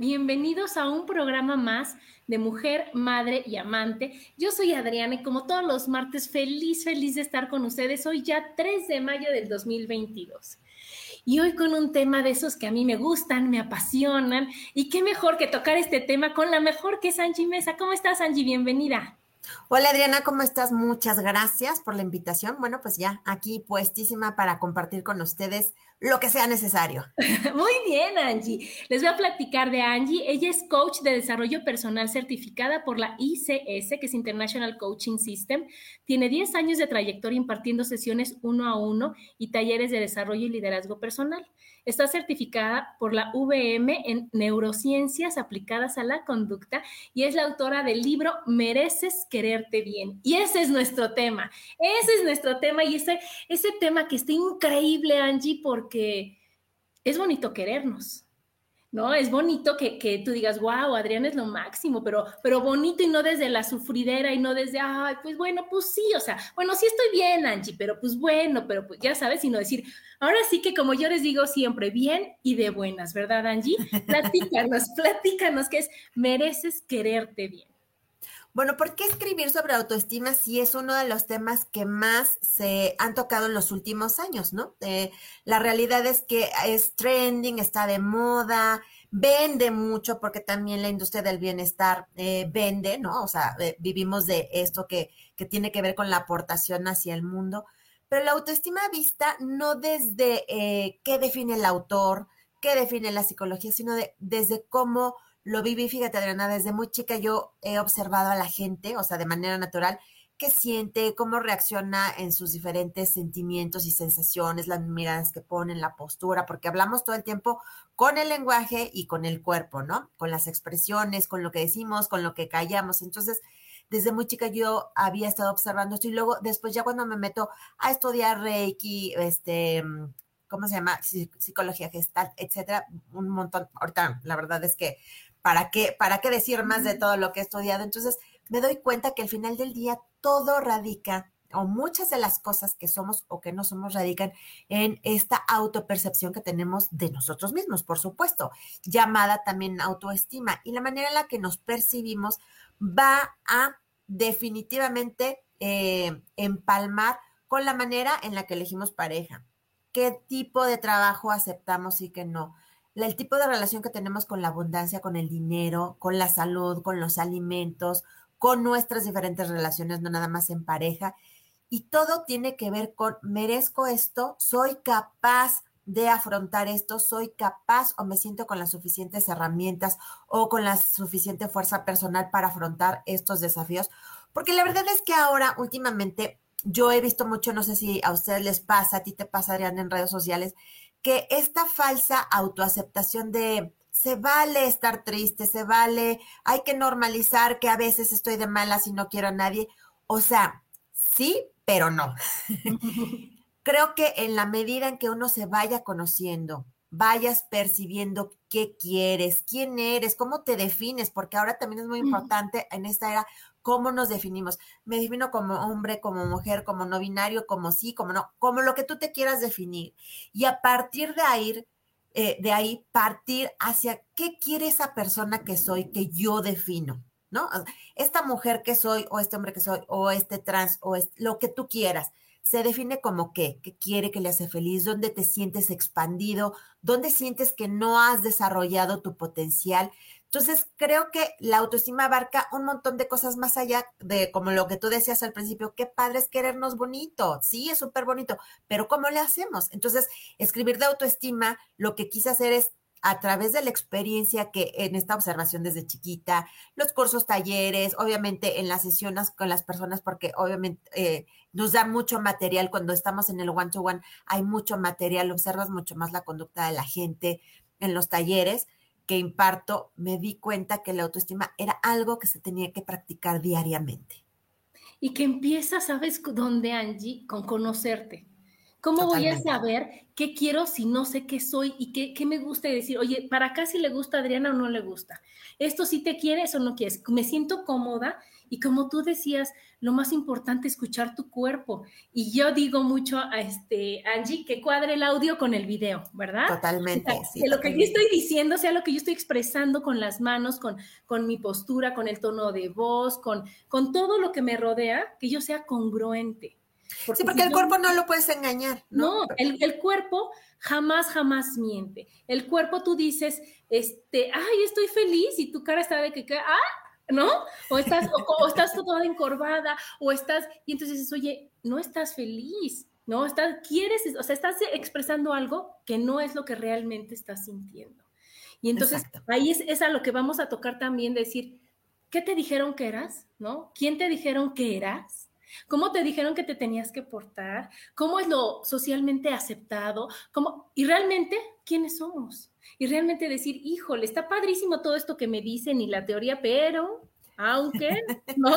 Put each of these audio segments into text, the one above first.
Bienvenidos a un programa más de Mujer, Madre y Amante. Yo soy Adriana y como todos los martes, feliz, feliz de estar con ustedes. Hoy ya 3 de mayo del 2022. Y hoy con un tema de esos que a mí me gustan, me apasionan. Y qué mejor que tocar este tema con la mejor que es Angie Mesa. ¿Cómo estás, Angie? Bienvenida. Hola Adriana, ¿cómo estás? Muchas gracias por la invitación. Bueno, pues ya aquí puestísima para compartir con ustedes lo que sea necesario. Muy bien, Angie. Les voy a platicar de Angie. Ella es coach de desarrollo personal certificada por la ICS, que es International Coaching System. Tiene 10 años de trayectoria impartiendo sesiones uno a uno y talleres de desarrollo y liderazgo personal. Está certificada por la VM en neurociencias aplicadas a la conducta y es la autora del libro Mereces quererte bien. Y ese es nuestro tema. Ese es nuestro tema y ese, ese tema que está increíble, Angie, porque es bonito querernos. ¿no? Es bonito que, que, tú digas, wow, Adrián es lo máximo, pero, pero bonito y no desde la sufridera y no desde, ay, pues bueno, pues sí, o sea, bueno, sí estoy bien, Angie, pero pues bueno, pero pues ya sabes, sino decir, ahora sí que como yo les digo siempre, bien y de buenas, ¿verdad, Angie? Platícanos, platícanos, que es, mereces quererte bien. Bueno, ¿por qué escribir sobre autoestima si es uno de los temas que más se han tocado en los últimos años, ¿no? Eh, la realidad es que es trending, está de moda, vende mucho porque también la industria del bienestar eh, vende, ¿no? O sea, eh, vivimos de esto que, que tiene que ver con la aportación hacia el mundo, pero la autoestima vista no desde qué define el autor, qué define la psicología, sino de, desde cómo lo viví, fíjate Adriana, desde muy chica yo he observado a la gente, o sea, de manera natural, qué siente, cómo reacciona en sus diferentes sentimientos y sensaciones, las miradas que ponen, la postura, porque hablamos todo el tiempo con el lenguaje y con el cuerpo, ¿no? Con las expresiones, con lo que decimos, con lo que callamos. Entonces, desde muy chica yo había estado observando esto y luego después ya cuando me meto a estudiar Reiki, este, ¿cómo se llama? Psicología gestal, etcétera, un montón. Ahorita la verdad es que ¿para qué, ¿para qué decir más de todo lo que he estudiado? Entonces, me doy cuenta que al final del día todo radica o muchas de las cosas que somos o que no somos radican en esta autopercepción que tenemos de nosotros mismos, por supuesto, llamada también autoestima. Y la manera en la que nos percibimos va a definitivamente eh, empalmar con la manera en la que elegimos pareja, qué tipo de trabajo aceptamos y qué no el tipo de relación que tenemos con la abundancia, con el dinero, con la salud, con los alimentos, con nuestras diferentes relaciones, no nada más en pareja. Y todo tiene que ver con, merezco esto, soy capaz de afrontar esto, soy capaz o me siento con las suficientes herramientas o con la suficiente fuerza personal para afrontar estos desafíos. Porque la verdad es que ahora, últimamente, yo he visto mucho, no sé si a ustedes les pasa, a ti te pasa, en redes sociales, que esta falsa autoaceptación de se vale estar triste, se vale, hay que normalizar que a veces estoy de malas y no quiero a nadie. O sea, sí, pero no. Creo que en la medida en que uno se vaya conociendo, vayas percibiendo qué quieres, quién eres, cómo te defines, porque ahora también es muy importante en esta era cómo nos definimos. Me defino como hombre, como mujer, como no binario, como sí, como no, como lo que tú te quieras definir. Y a partir de ahí, eh, de ahí partir hacia qué quiere esa persona que soy, que yo defino, ¿no? Esta mujer que soy, o este hombre que soy, o este trans, o lo que tú quieras se define como qué, qué quiere que le hace feliz, dónde te sientes expandido, dónde sientes que no has desarrollado tu potencial. Entonces, creo que la autoestima abarca un montón de cosas más allá de como lo que tú decías al principio, qué padre es querernos bonito, sí, es súper bonito, pero ¿cómo le hacemos? Entonces, escribir de autoestima, lo que quise hacer es a través de la experiencia que en esta observación desde chiquita, los cursos, talleres, obviamente en las sesiones con las personas, porque obviamente eh, nos da mucho material cuando estamos en el one-to-one, hay mucho material, observas mucho más la conducta de la gente en los talleres que imparto, me di cuenta que la autoestima era algo que se tenía que practicar diariamente. Y que empieza, ¿sabes dónde, Angie? Con conocerte. ¿Cómo voy a saber qué quiero si no sé qué soy y qué, qué me gusta decir? Oye, para acá si le gusta a Adriana o no le gusta. Esto sí te quieres o no quieres. Me siento cómoda y como tú decías, lo más importante es escuchar tu cuerpo. Y yo digo mucho a este, Angie, que cuadre el audio con el video, ¿verdad? Totalmente. que lo que yo estoy diciendo sea lo que yo estoy expresando con las manos, con, con mi postura, con el tono de voz, con, con todo lo que me rodea, que yo sea congruente sí, porque el cuerpo no lo puedes engañar. No, el, cuerpo jamás, jamás miente. El cuerpo tú dices, este, ay, estoy feliz y tu cara está de que, ah, ¿no? O estás, o, estás toda encorvada, o estás, y entonces dices, oye, no estás feliz, ¿no? Estás, quieres, o sea, estás expresando algo que no es lo que realmente estás sintiendo. Y entonces ahí es, es a lo que vamos a tocar también, decir, ¿qué te dijeron que eras? ¿No? ¿Quién te dijeron que eras? ¿Cómo te dijeron que te tenías que portar? ¿Cómo es lo socialmente aceptado? ¿Cómo? Y realmente, ¿quiénes somos? Y realmente decir, híjole, está padrísimo todo esto que me dicen y la teoría, pero aunque, ¿no?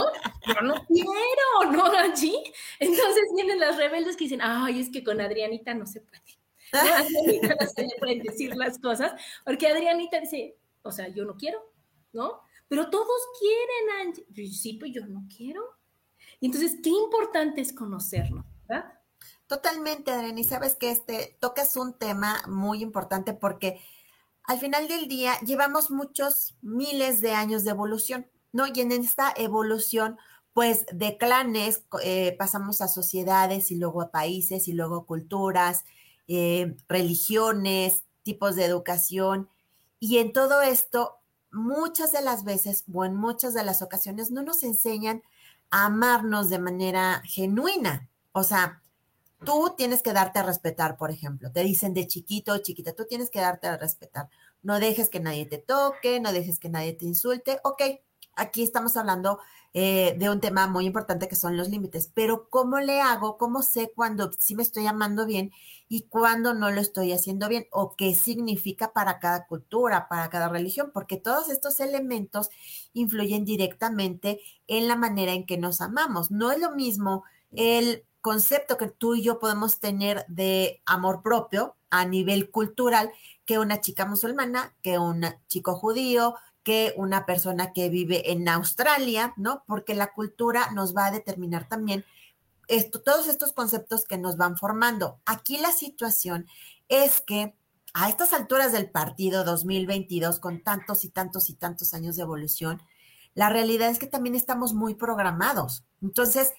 Yo no quiero, ¿no, allí. Entonces vienen las rebeldes que dicen, ay, es que con Adrianita no se puede. No, Adrianita no se pueden decir las cosas, porque Adrianita dice, o sea, yo no quiero, ¿no? Pero todos quieren, Angie. Sí, pues yo no quiero entonces, qué importante es conocernos, ¿verdad? Totalmente, Adriana. Y sabes que este tocas un tema muy importante porque al final del día llevamos muchos miles de años de evolución, ¿no? Y en esta evolución, pues de clanes eh, pasamos a sociedades y luego a países y luego culturas, eh, religiones, tipos de educación. Y en todo esto, muchas de las veces o en muchas de las ocasiones no nos enseñan amarnos de manera genuina. O sea, tú tienes que darte a respetar, por ejemplo. Te dicen de chiquito o chiquita, tú tienes que darte a respetar. No dejes que nadie te toque, no dejes que nadie te insulte. Ok, aquí estamos hablando eh, de un tema muy importante que son los límites, pero ¿cómo le hago? ¿Cómo sé cuando sí me estoy amando bien y cuándo no lo estoy haciendo bien? ¿O qué significa para cada cultura, para cada religión? Porque todos estos elementos influyen directamente en la manera en que nos amamos. No es lo mismo el concepto que tú y yo podemos tener de amor propio a nivel cultural que una chica musulmana, que un chico judío, que una persona que vive en Australia, ¿no? Porque la cultura nos va a determinar también todos estos conceptos que nos van formando. Aquí la situación es que a estas alturas del partido 2022, con tantos y tantos y tantos años de evolución, la realidad es que también estamos muy programados. Entonces,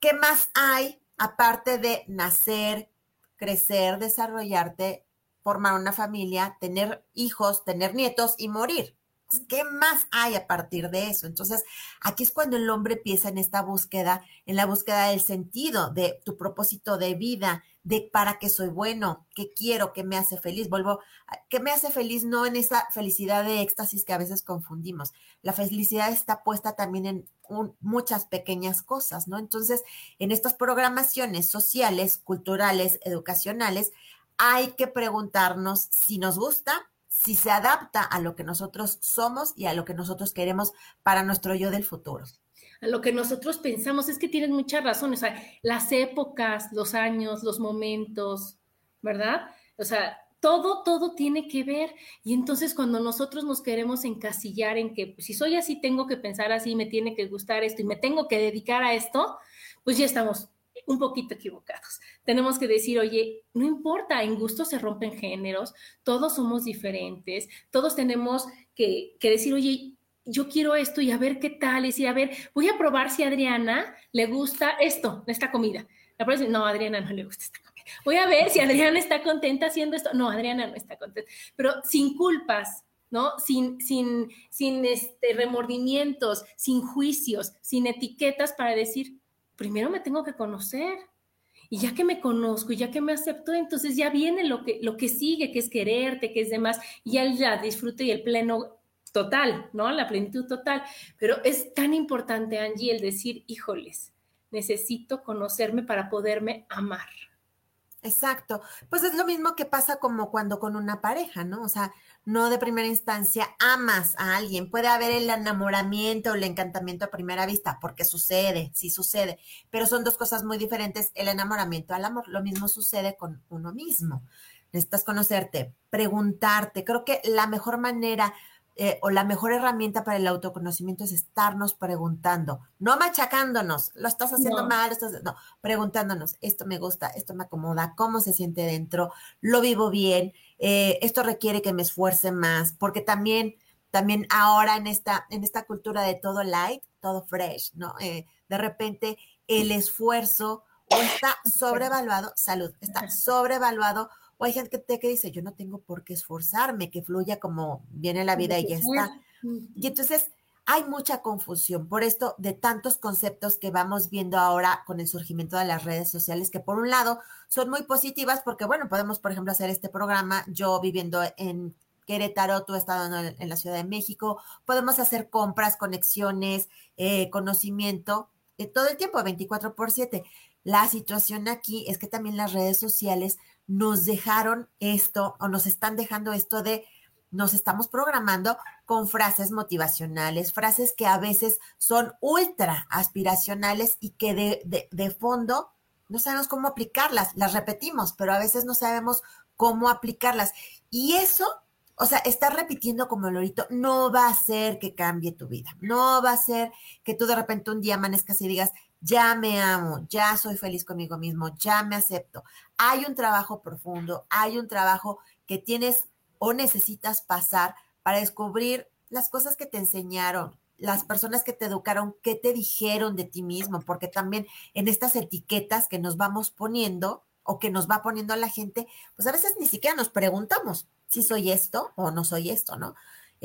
¿qué más hay aparte de nacer, crecer, desarrollarte, formar una familia, tener hijos, tener nietos y morir? ¿Qué más hay a partir de eso? Entonces, aquí es cuando el hombre empieza en esta búsqueda, en la búsqueda del sentido, de tu propósito de vida, de para qué soy bueno, qué quiero, qué me hace feliz. Vuelvo, ¿qué me hace feliz? No en esa felicidad de éxtasis que a veces confundimos. La felicidad está puesta también en muchas pequeñas cosas, ¿no? Entonces, en estas programaciones sociales, culturales, educacionales, hay que preguntarnos si nos gusta, si se adapta a lo que nosotros somos y a lo que nosotros queremos para nuestro yo del futuro. A lo que nosotros pensamos, es que tienes mucha razón, o sea, las épocas, los años, los momentos, ¿verdad? O sea, todo, todo tiene que ver. Y entonces cuando nosotros nos queremos encasillar en que pues, si soy así, tengo que pensar así, me tiene que gustar esto y me tengo que dedicar a esto, pues ya estamos un poquito equivocados. Tenemos que decir, oye, no importa, en gusto se rompen géneros, todos somos diferentes, todos tenemos que, decir, oye, yo quiero esto y a ver qué tal, y decir, a ver, voy a probar si a Adriana le gusta esto, esta comida. La no, Adriana no le gusta esta comida. Voy a ver si Adriana está contenta haciendo esto. No, Adriana no está contenta, pero sin culpas, ¿no? Sin, sin, sin este, remordimientos, sin juicios, sin etiquetas para decir, primero me tengo que conocer. Y ya que me conozco y ya que me acepto, entonces ya viene lo que, lo que sigue, que es quererte, que es demás, y el ya disfrute y el pleno total, ¿no? La plenitud total. Pero es tan importante, Angie, el decir, híjoles, necesito conocerme para poderme amar. Exacto. Pues es lo mismo que pasa como cuando con una pareja, ¿no? O sea, no de primera instancia amas a alguien. Puede haber el enamoramiento o el encantamiento a primera vista, porque sucede, sí sucede, pero son dos cosas muy diferentes, el enamoramiento al amor. Lo mismo sucede con uno mismo. Necesitas conocerte, preguntarte. Creo que la mejor manera eh, o la mejor herramienta para el autoconocimiento es estarnos preguntando, no machacándonos, lo estás haciendo mal, estás, no, preguntándonos, esto me gusta, esto me acomoda, cómo se siente dentro, lo vivo bien, eh, esto requiere que me esfuerce más, porque también, también ahora en esta, en esta cultura de todo light, todo fresh, ¿no? Eh, de repente el esfuerzo o está sobrevaluado, salud, está sobrevaluado o hay gente que, dice, yo no tengo por qué esforzarme, que fluya como viene la vida y ya está. Y entonces hay mucha confusión por esto de tantos conceptos que vamos viendo ahora con el surgimiento de las redes sociales, que por un lado son muy positivas porque, bueno, podemos, por ejemplo, hacer este programa, yo viviendo en Querétaro, tú estando en, en la Ciudad de México, podemos hacer compras, conexiones, eh, conocimiento, eh, todo el tiempo, 24 por 7. La situación aquí es que también las redes sociales nos dejaron esto o nos están dejando esto de nos estamos programando con frases motivacionales, frases que a veces son ultra aspiracionales y que de, de, fondo no sabemos cómo aplicarlas, las repetimos, pero a veces no sabemos cómo aplicarlas. Y eso, o sea, estar repitiendo como lorito no va a hacer que cambie tu vida, no va a hacer que tú de repente un día amanezcas y digas, ya me amo, ya soy feliz conmigo mismo, ya me acepto. Hay un trabajo profundo, hay un trabajo que tienes o necesitas pasar para descubrir las cosas que te enseñaron, las personas que te educaron, qué te dijeron de ti mismo, porque también en estas etiquetas que nos vamos poniendo o que nos va poniendo la gente, pues a veces ni siquiera nos preguntamos si soy esto o no soy esto, ¿no?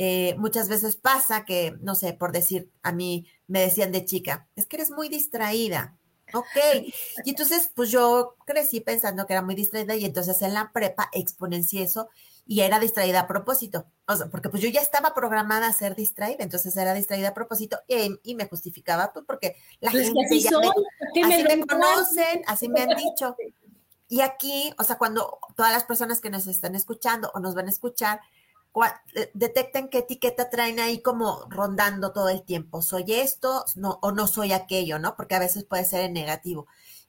Eh, muchas veces pasa que, no sé, por decir, a mí me decían de chica, es que eres muy distraída. Ok, y entonces pues yo crecí pensando que era muy distraída y entonces en la prepa exponencié eso y era distraída a propósito, o sea, porque pues yo ya estaba programada a ser distraída, entonces era distraída a propósito y, me justificaba pues porque la pues gente así, me, me conocen, así me han dicho. Y aquí, o sea, cuando todas las personas que nos están escuchando o nos van a escuchar, detecten qué etiqueta traen ahí como rondando todo el tiempo. Soy esto no, o no soy aquello, ¿no? Porque a veces puede ser en negativo.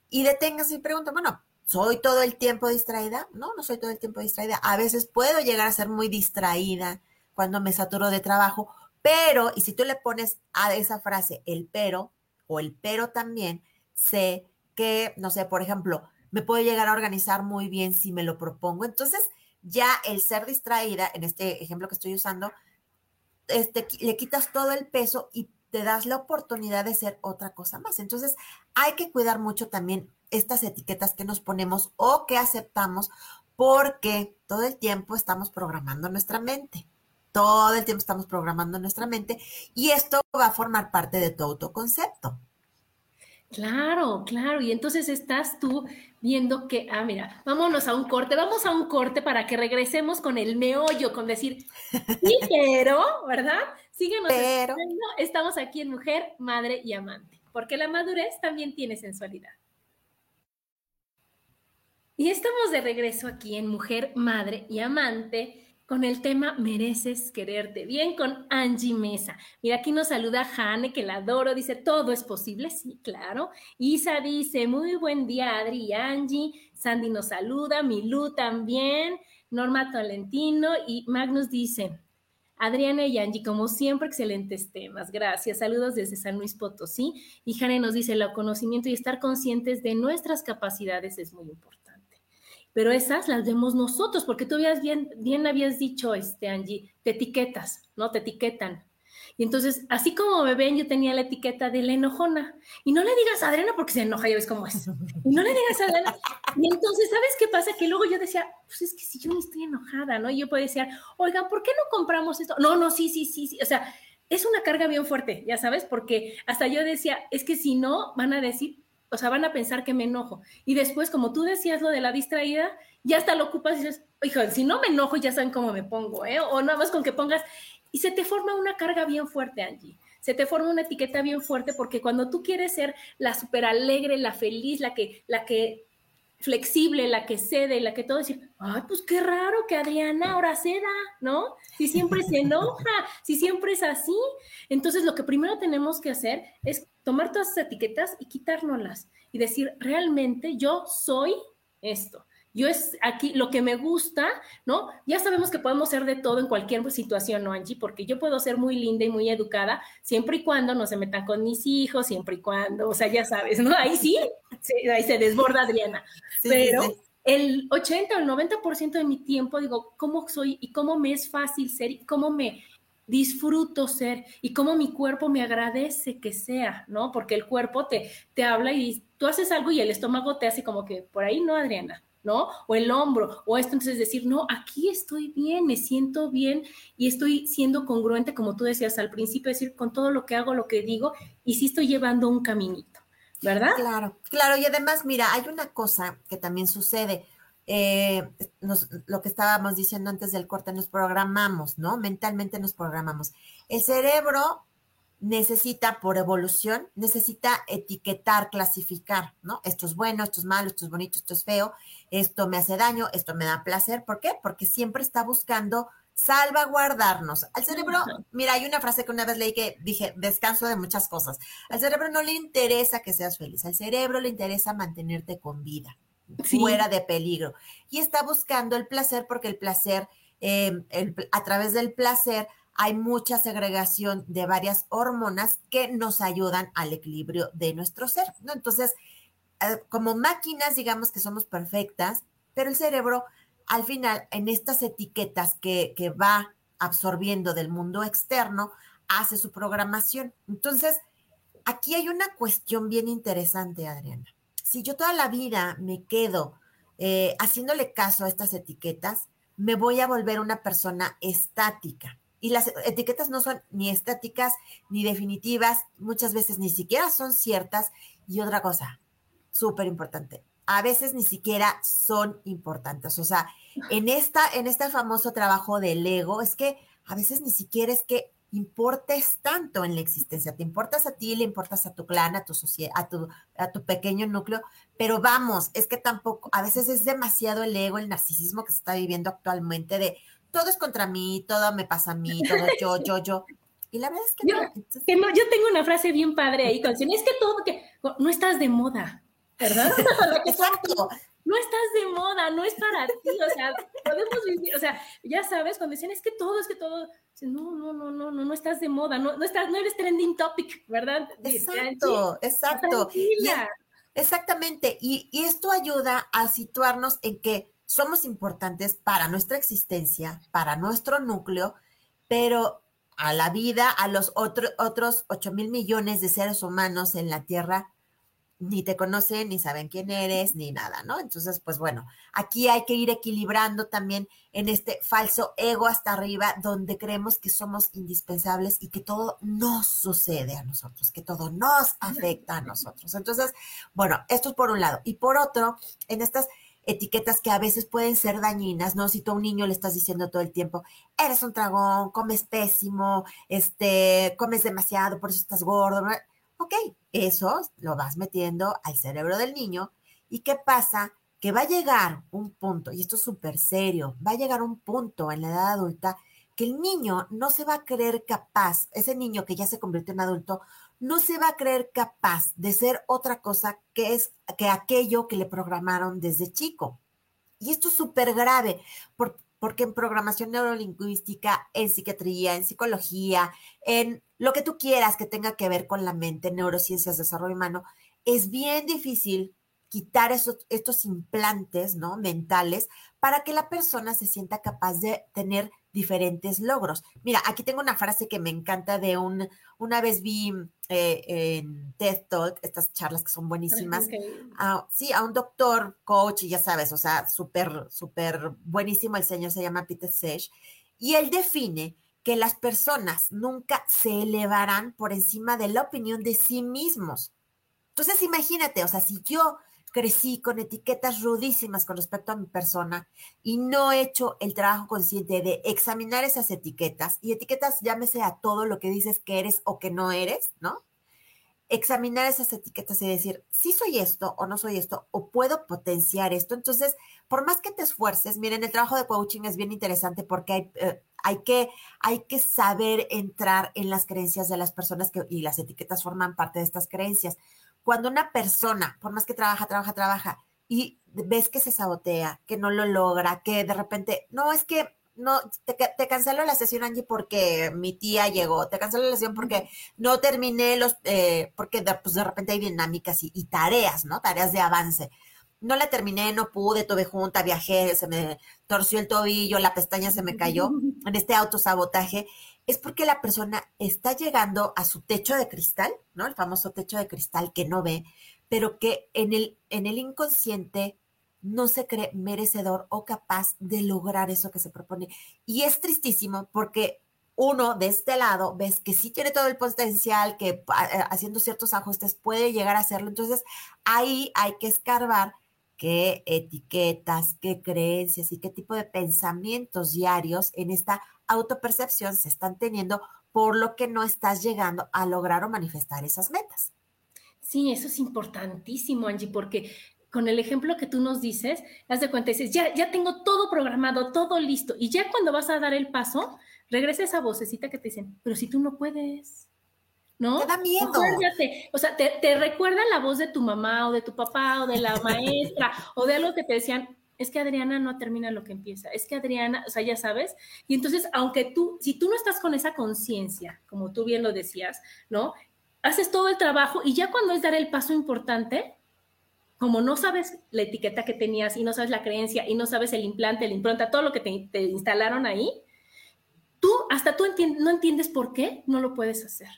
Y deténganse y preguntan, bueno, ¿soy todo el tiempo distraída? No, no soy todo el tiempo distraída. A veces puedo llegar a ser muy distraída cuando me saturo de trabajo, pero, y si tú le pones a esa frase el pero o el pero también, sé que, no sé, por ejemplo, me puedo llegar a organizar muy bien si me lo propongo. Entonces, ya el ser distraída, en este ejemplo que estoy usando, este, le quitas todo el peso y te das la oportunidad de ser otra cosa más. Entonces, hay que cuidar mucho también estas etiquetas que nos ponemos o que aceptamos porque todo el tiempo estamos programando nuestra mente. Todo el tiempo estamos programando nuestra mente y esto va a formar parte de tu autoconcepto. Claro, claro. Y entonces estás tú viendo que, ah, mira, vámonos a un corte, vamos a un corte para que regresemos con el meollo, con decir, sí, pero, ¿verdad? Síguenos. Pero. Estamos aquí en Mujer, Madre y Amante, porque la madurez también tiene sensualidad. Y estamos de regreso aquí en Mujer, Madre y Amante con el tema Mereces quererte bien con Angie Mesa. Mira, aquí nos saluda Jane, que la adoro, dice, todo es posible, sí, claro. Isa dice, muy buen día, Adri y Angie. Sandy nos saluda, Milú también, Norma Tolentino y Magnus dice, Adriana y Angie, como siempre, excelentes temas. Gracias. Saludos desde San Luis Potosí. Y Jane nos dice, el conocimiento y estar conscientes de nuestras capacidades es muy importante. Pero esas las vemos nosotros, porque tú habías bien, bien habías dicho, este, Angie, te etiquetas, ¿no? Te etiquetan. Y entonces, así como me ven, yo tenía la etiqueta de la enojona. Y no le digas a Adriana porque se enoja, ya ves cómo es. Y no le digas a Adriana. Y entonces, ¿sabes qué pasa? Que luego yo decía, pues es que si yo no estoy enojada, ¿no? Y yo podía decir, oigan, ¿por qué no compramos esto? No, no, sí, sí, sí, sí. O sea, es una carga bien fuerte, ya sabes, porque hasta yo decía, es que si no, van a decir, o sea, van a pensar que me enojo. Y después, como tú decías lo de la distraída, ya hasta lo ocupas y dices, hijo, si no me enojo, ya saben cómo me pongo, ¿eh? O nada más con que pongas, y se te forma una carga bien fuerte, Angie. Se te forma una etiqueta bien fuerte porque cuando tú quieres ser la súper alegre, la feliz, la que, la que flexible, la que cede, la que todo decir, ay, pues qué raro que Adriana ahora ceda, ¿no? Si siempre se enoja, si siempre es así. Entonces, lo que primero tenemos que hacer es tomar todas esas etiquetas y quitárnoslas y decir, realmente yo soy esto. Yo es aquí lo que me gusta, ¿no? Ya sabemos que podemos ser de todo en cualquier situación, ¿no, Angie? Porque yo puedo ser muy linda y muy educada siempre y cuando no se metan con mis hijos, siempre y cuando, o sea, ya sabes, ¿no? Ahí sí, ahí se desborda Adriana. Pero el 80 o el 90% de mi tiempo digo, ¿cómo soy y cómo me es fácil ser y cómo me disfruto ser y cómo mi cuerpo me agradece que sea, ¿no? Porque el cuerpo te, te habla y tú haces algo y el estómago te hace como que por ahí no, Adriana, ¿no? O el hombro, o esto, entonces decir, no, aquí estoy bien, me siento bien y estoy siendo congruente, como tú decías al principio, decir, con todo lo que hago, lo que digo, y sí estoy llevando un caminito, ¿verdad? Claro, claro, y además, mira, hay una cosa que también sucede. Eh, lo que estábamos diciendo antes del corte, nos programamos, ¿no? Mentalmente nos programamos. El cerebro necesita, por evolución, necesita etiquetar, clasificar, ¿no? Esto es bueno, esto es malo, esto es bonito, esto es feo, esto me hace daño, esto me da placer. ¿Por qué? Porque siempre está buscando salvaguardarnos. Al cerebro, mira, hay una frase que una vez leí que dije, descanso de muchas cosas. Al cerebro no le interesa que seas feliz, al cerebro le interesa mantenerte con vida, fuera de peligro. Y está buscando el placer porque el placer, eh, a través del placer, hay mucha segregación de varias hormonas que nos ayudan al equilibrio de nuestro ser, ¿no? Entonces, eh, como máquinas, digamos que somos perfectas, pero el cerebro, al final, en estas etiquetas que, que va absorbiendo del mundo externo, hace su programación. Entonces, aquí hay una cuestión bien interesante, Adriana. Si yo toda la vida me quedo eh, haciéndole caso a estas etiquetas, me voy a volver una persona estática. Y las etiquetas no son ni estáticas ni definitivas, muchas veces ni siquiera son ciertas. Y otra cosa, súper importante, a veces ni siquiera son importantes. O sea, en, esta, en este famoso trabajo del ego, es que a veces ni siquiera es que importes tanto en la existencia. Te importas a ti, le importas a tu clan, a tu sociedad, a tu, a tu pequeño núcleo, pero vamos, es que tampoco, a veces es demasiado el ego, el narcisismo que se está viviendo actualmente de todo es contra mí, todo me pasa a mí, todo yo, yo, yo. Y la verdad es que, yo, no, yo tengo una frase bien padre ahí, con, es que todo, que no estás de moda, ¿verdad? Exacto. No estás de moda, no es para ti, o sea, podemos vivir, o sea, ya sabes, cuando dicen, es que todo, es que todo, no, no, no, no, no, no estás de moda, no, no estás, no eres trending topic, ¿verdad? Exacto, exacto. exactamente, y, y esto ayuda a situarnos en que somos importantes para nuestra existencia, para nuestro núcleo, pero a la vida, a los otros 8 mil millones de seres humanos en la Tierra, ni te conocen, ni saben quién eres, ni nada, ¿no? Entonces, pues bueno, aquí hay que ir equilibrando también en este falso ego hasta arriba, donde creemos que somos indispensables y que todo nos sucede a nosotros, que todo nos afecta a nosotros. Entonces, bueno, esto es por un lado. Y por otro, en estas etiquetas que a veces pueden ser dañinas, ¿no? Si tú a un niño le estás diciendo todo el tiempo, eres un dragón, comes pésimo, este, comes demasiado, por eso estás gordo. Ok, eso lo vas metiendo al cerebro del niño. ¿Y qué pasa? Que va a llegar un punto, y esto es súper serio, va a llegar un punto en la edad adulta que el niño no se va a creer capaz, ese niño que ya se convirtió en adulto, no se va a creer capaz de ser otra cosa que es que aquello que le programaron desde chico. Y esto es súper grave, porque en programación neurolingüística, en psiquiatría, en psicología, en lo que tú quieras que tenga que ver con la mente, neurociencias, desarrollo humano, es bien difícil quitar esos, estos implantes ¿no? mentales para que la persona se sienta capaz de tener diferentes logros. Mira, aquí tengo una frase que me encanta de un, una vez vi eh, en TED Talk, estas charlas que son buenísimas, sí, a un doctor, coach, y ya sabes, o sea, súper, súper buenísimo el señor, se llama Peter Sage, y él define que las personas nunca se elevarán por encima de la opinión de sí mismos. Entonces, imagínate, o sea, si yo crecí con etiquetas rudísimas con respecto a mi persona y no he hecho el trabajo consciente de examinar esas etiquetas, y etiquetas llámese a todo lo que dices que eres o que no eres, ¿no? Examinar esas etiquetas y decir, si soy esto o no soy esto, o puedo potenciar esto. Entonces, por más que te esfuerces, miren, el trabajo de coaching es bien interesante porque hay, eh, hay, que, hay que saber entrar en las creencias de las personas que, y las etiquetas forman parte de estas creencias cuando una persona, por más que trabaja, trabaja, trabaja, y ves que se sabotea, que no lo logra, que de repente, no, es que no, te, te cancelo la sesión, Angie, porque mi tía llegó, te cancelo la sesión porque no terminé los, eh, porque de, pues de repente hay dinámicas y, y, tareas, ¿no? Tareas de avance. No la terminé, no pude, tuve junta, viajé, se me torció el tobillo, la pestaña se me cayó en este autosabotaje es porque la persona está llegando a su techo de cristal, ¿no? El famoso techo de cristal que no ve, pero que en el, en el inconsciente no se cree merecedor o capaz de lograr eso que se propone. Y es tristísimo porque uno de este lado ves que sí tiene todo el potencial, que eh, haciendo ciertos ajustes puede llegar a hacerlo. Entonces ahí hay que escarbar qué etiquetas, qué creencias y qué tipo de pensamientos diarios en esta autopercepción se están teniendo, por lo que no estás llegando a lograr o manifestar esas metas. Sí, eso es importantísimo, Angie, porque con el ejemplo que tú nos dices, haz de cuenta, dices, ya, ya tengo todo programado, todo listo, y ya cuando vas a dar el paso, regresa esa vocecita que te dicen, pero si tú no puedes, ¿no? Te da miedo. o sea, te, te, recuerda la voz de tu mamá o de tu papá o de la maestra o de algo que te decían, es que Adriana no termina lo que empieza, es que Adriana, o sea, ya sabes, y entonces, aunque tú, si tú no estás con esa conciencia, como tú bien lo decías, ¿no? Haces todo el trabajo y ya cuando es dar el paso importante, como no sabes la etiqueta que tenías y no sabes la creencia y no sabes el implante, la impronta, todo lo que te, instalaron ahí, tú, hasta tú no entiendes por qué no lo puedes hacer.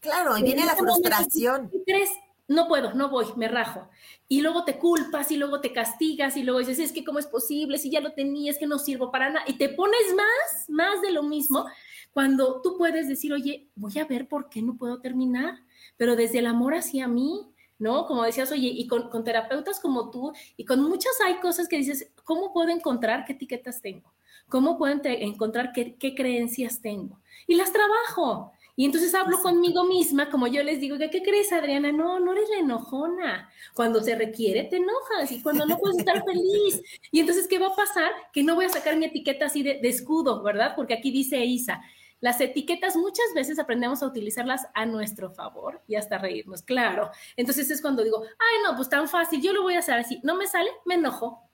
Claro, y viene la frustración. ¿Qué crees? No puedo, no voy, me rajo. Y luego te culpas y luego te castigas y luego dices, es que cómo es posible, si ya lo tenías, que no sirvo para nada. Y te pones más, más de lo mismo, cuando tú puedes decir, oye, voy a ver por qué no puedo terminar, pero desde el amor hacia mí, ¿no? Como decías, oye, y con, terapeutas como tú, y con muchas hay cosas que dices, ¿cómo puedo encontrar qué etiquetas tengo? ¿Cómo puedo encontrar qué, qué creencias tengo? Y las trabajo. Y entonces hablo conmigo misma, como yo les digo, ¿qué crees, Adriana? No, no eres la enojona. Cuando se requiere, te enojas y cuando no puedes estar feliz. Y entonces, ¿qué va a pasar? Que no voy a sacar mi etiqueta así de, escudo, ¿verdad? Porque aquí dice Isa, las etiquetas muchas veces aprendemos a utilizarlas a nuestro favor y hasta reírnos, claro. Entonces es cuando digo, ay, no, pues tan fácil, yo lo voy a hacer así. No me sale, me enojo.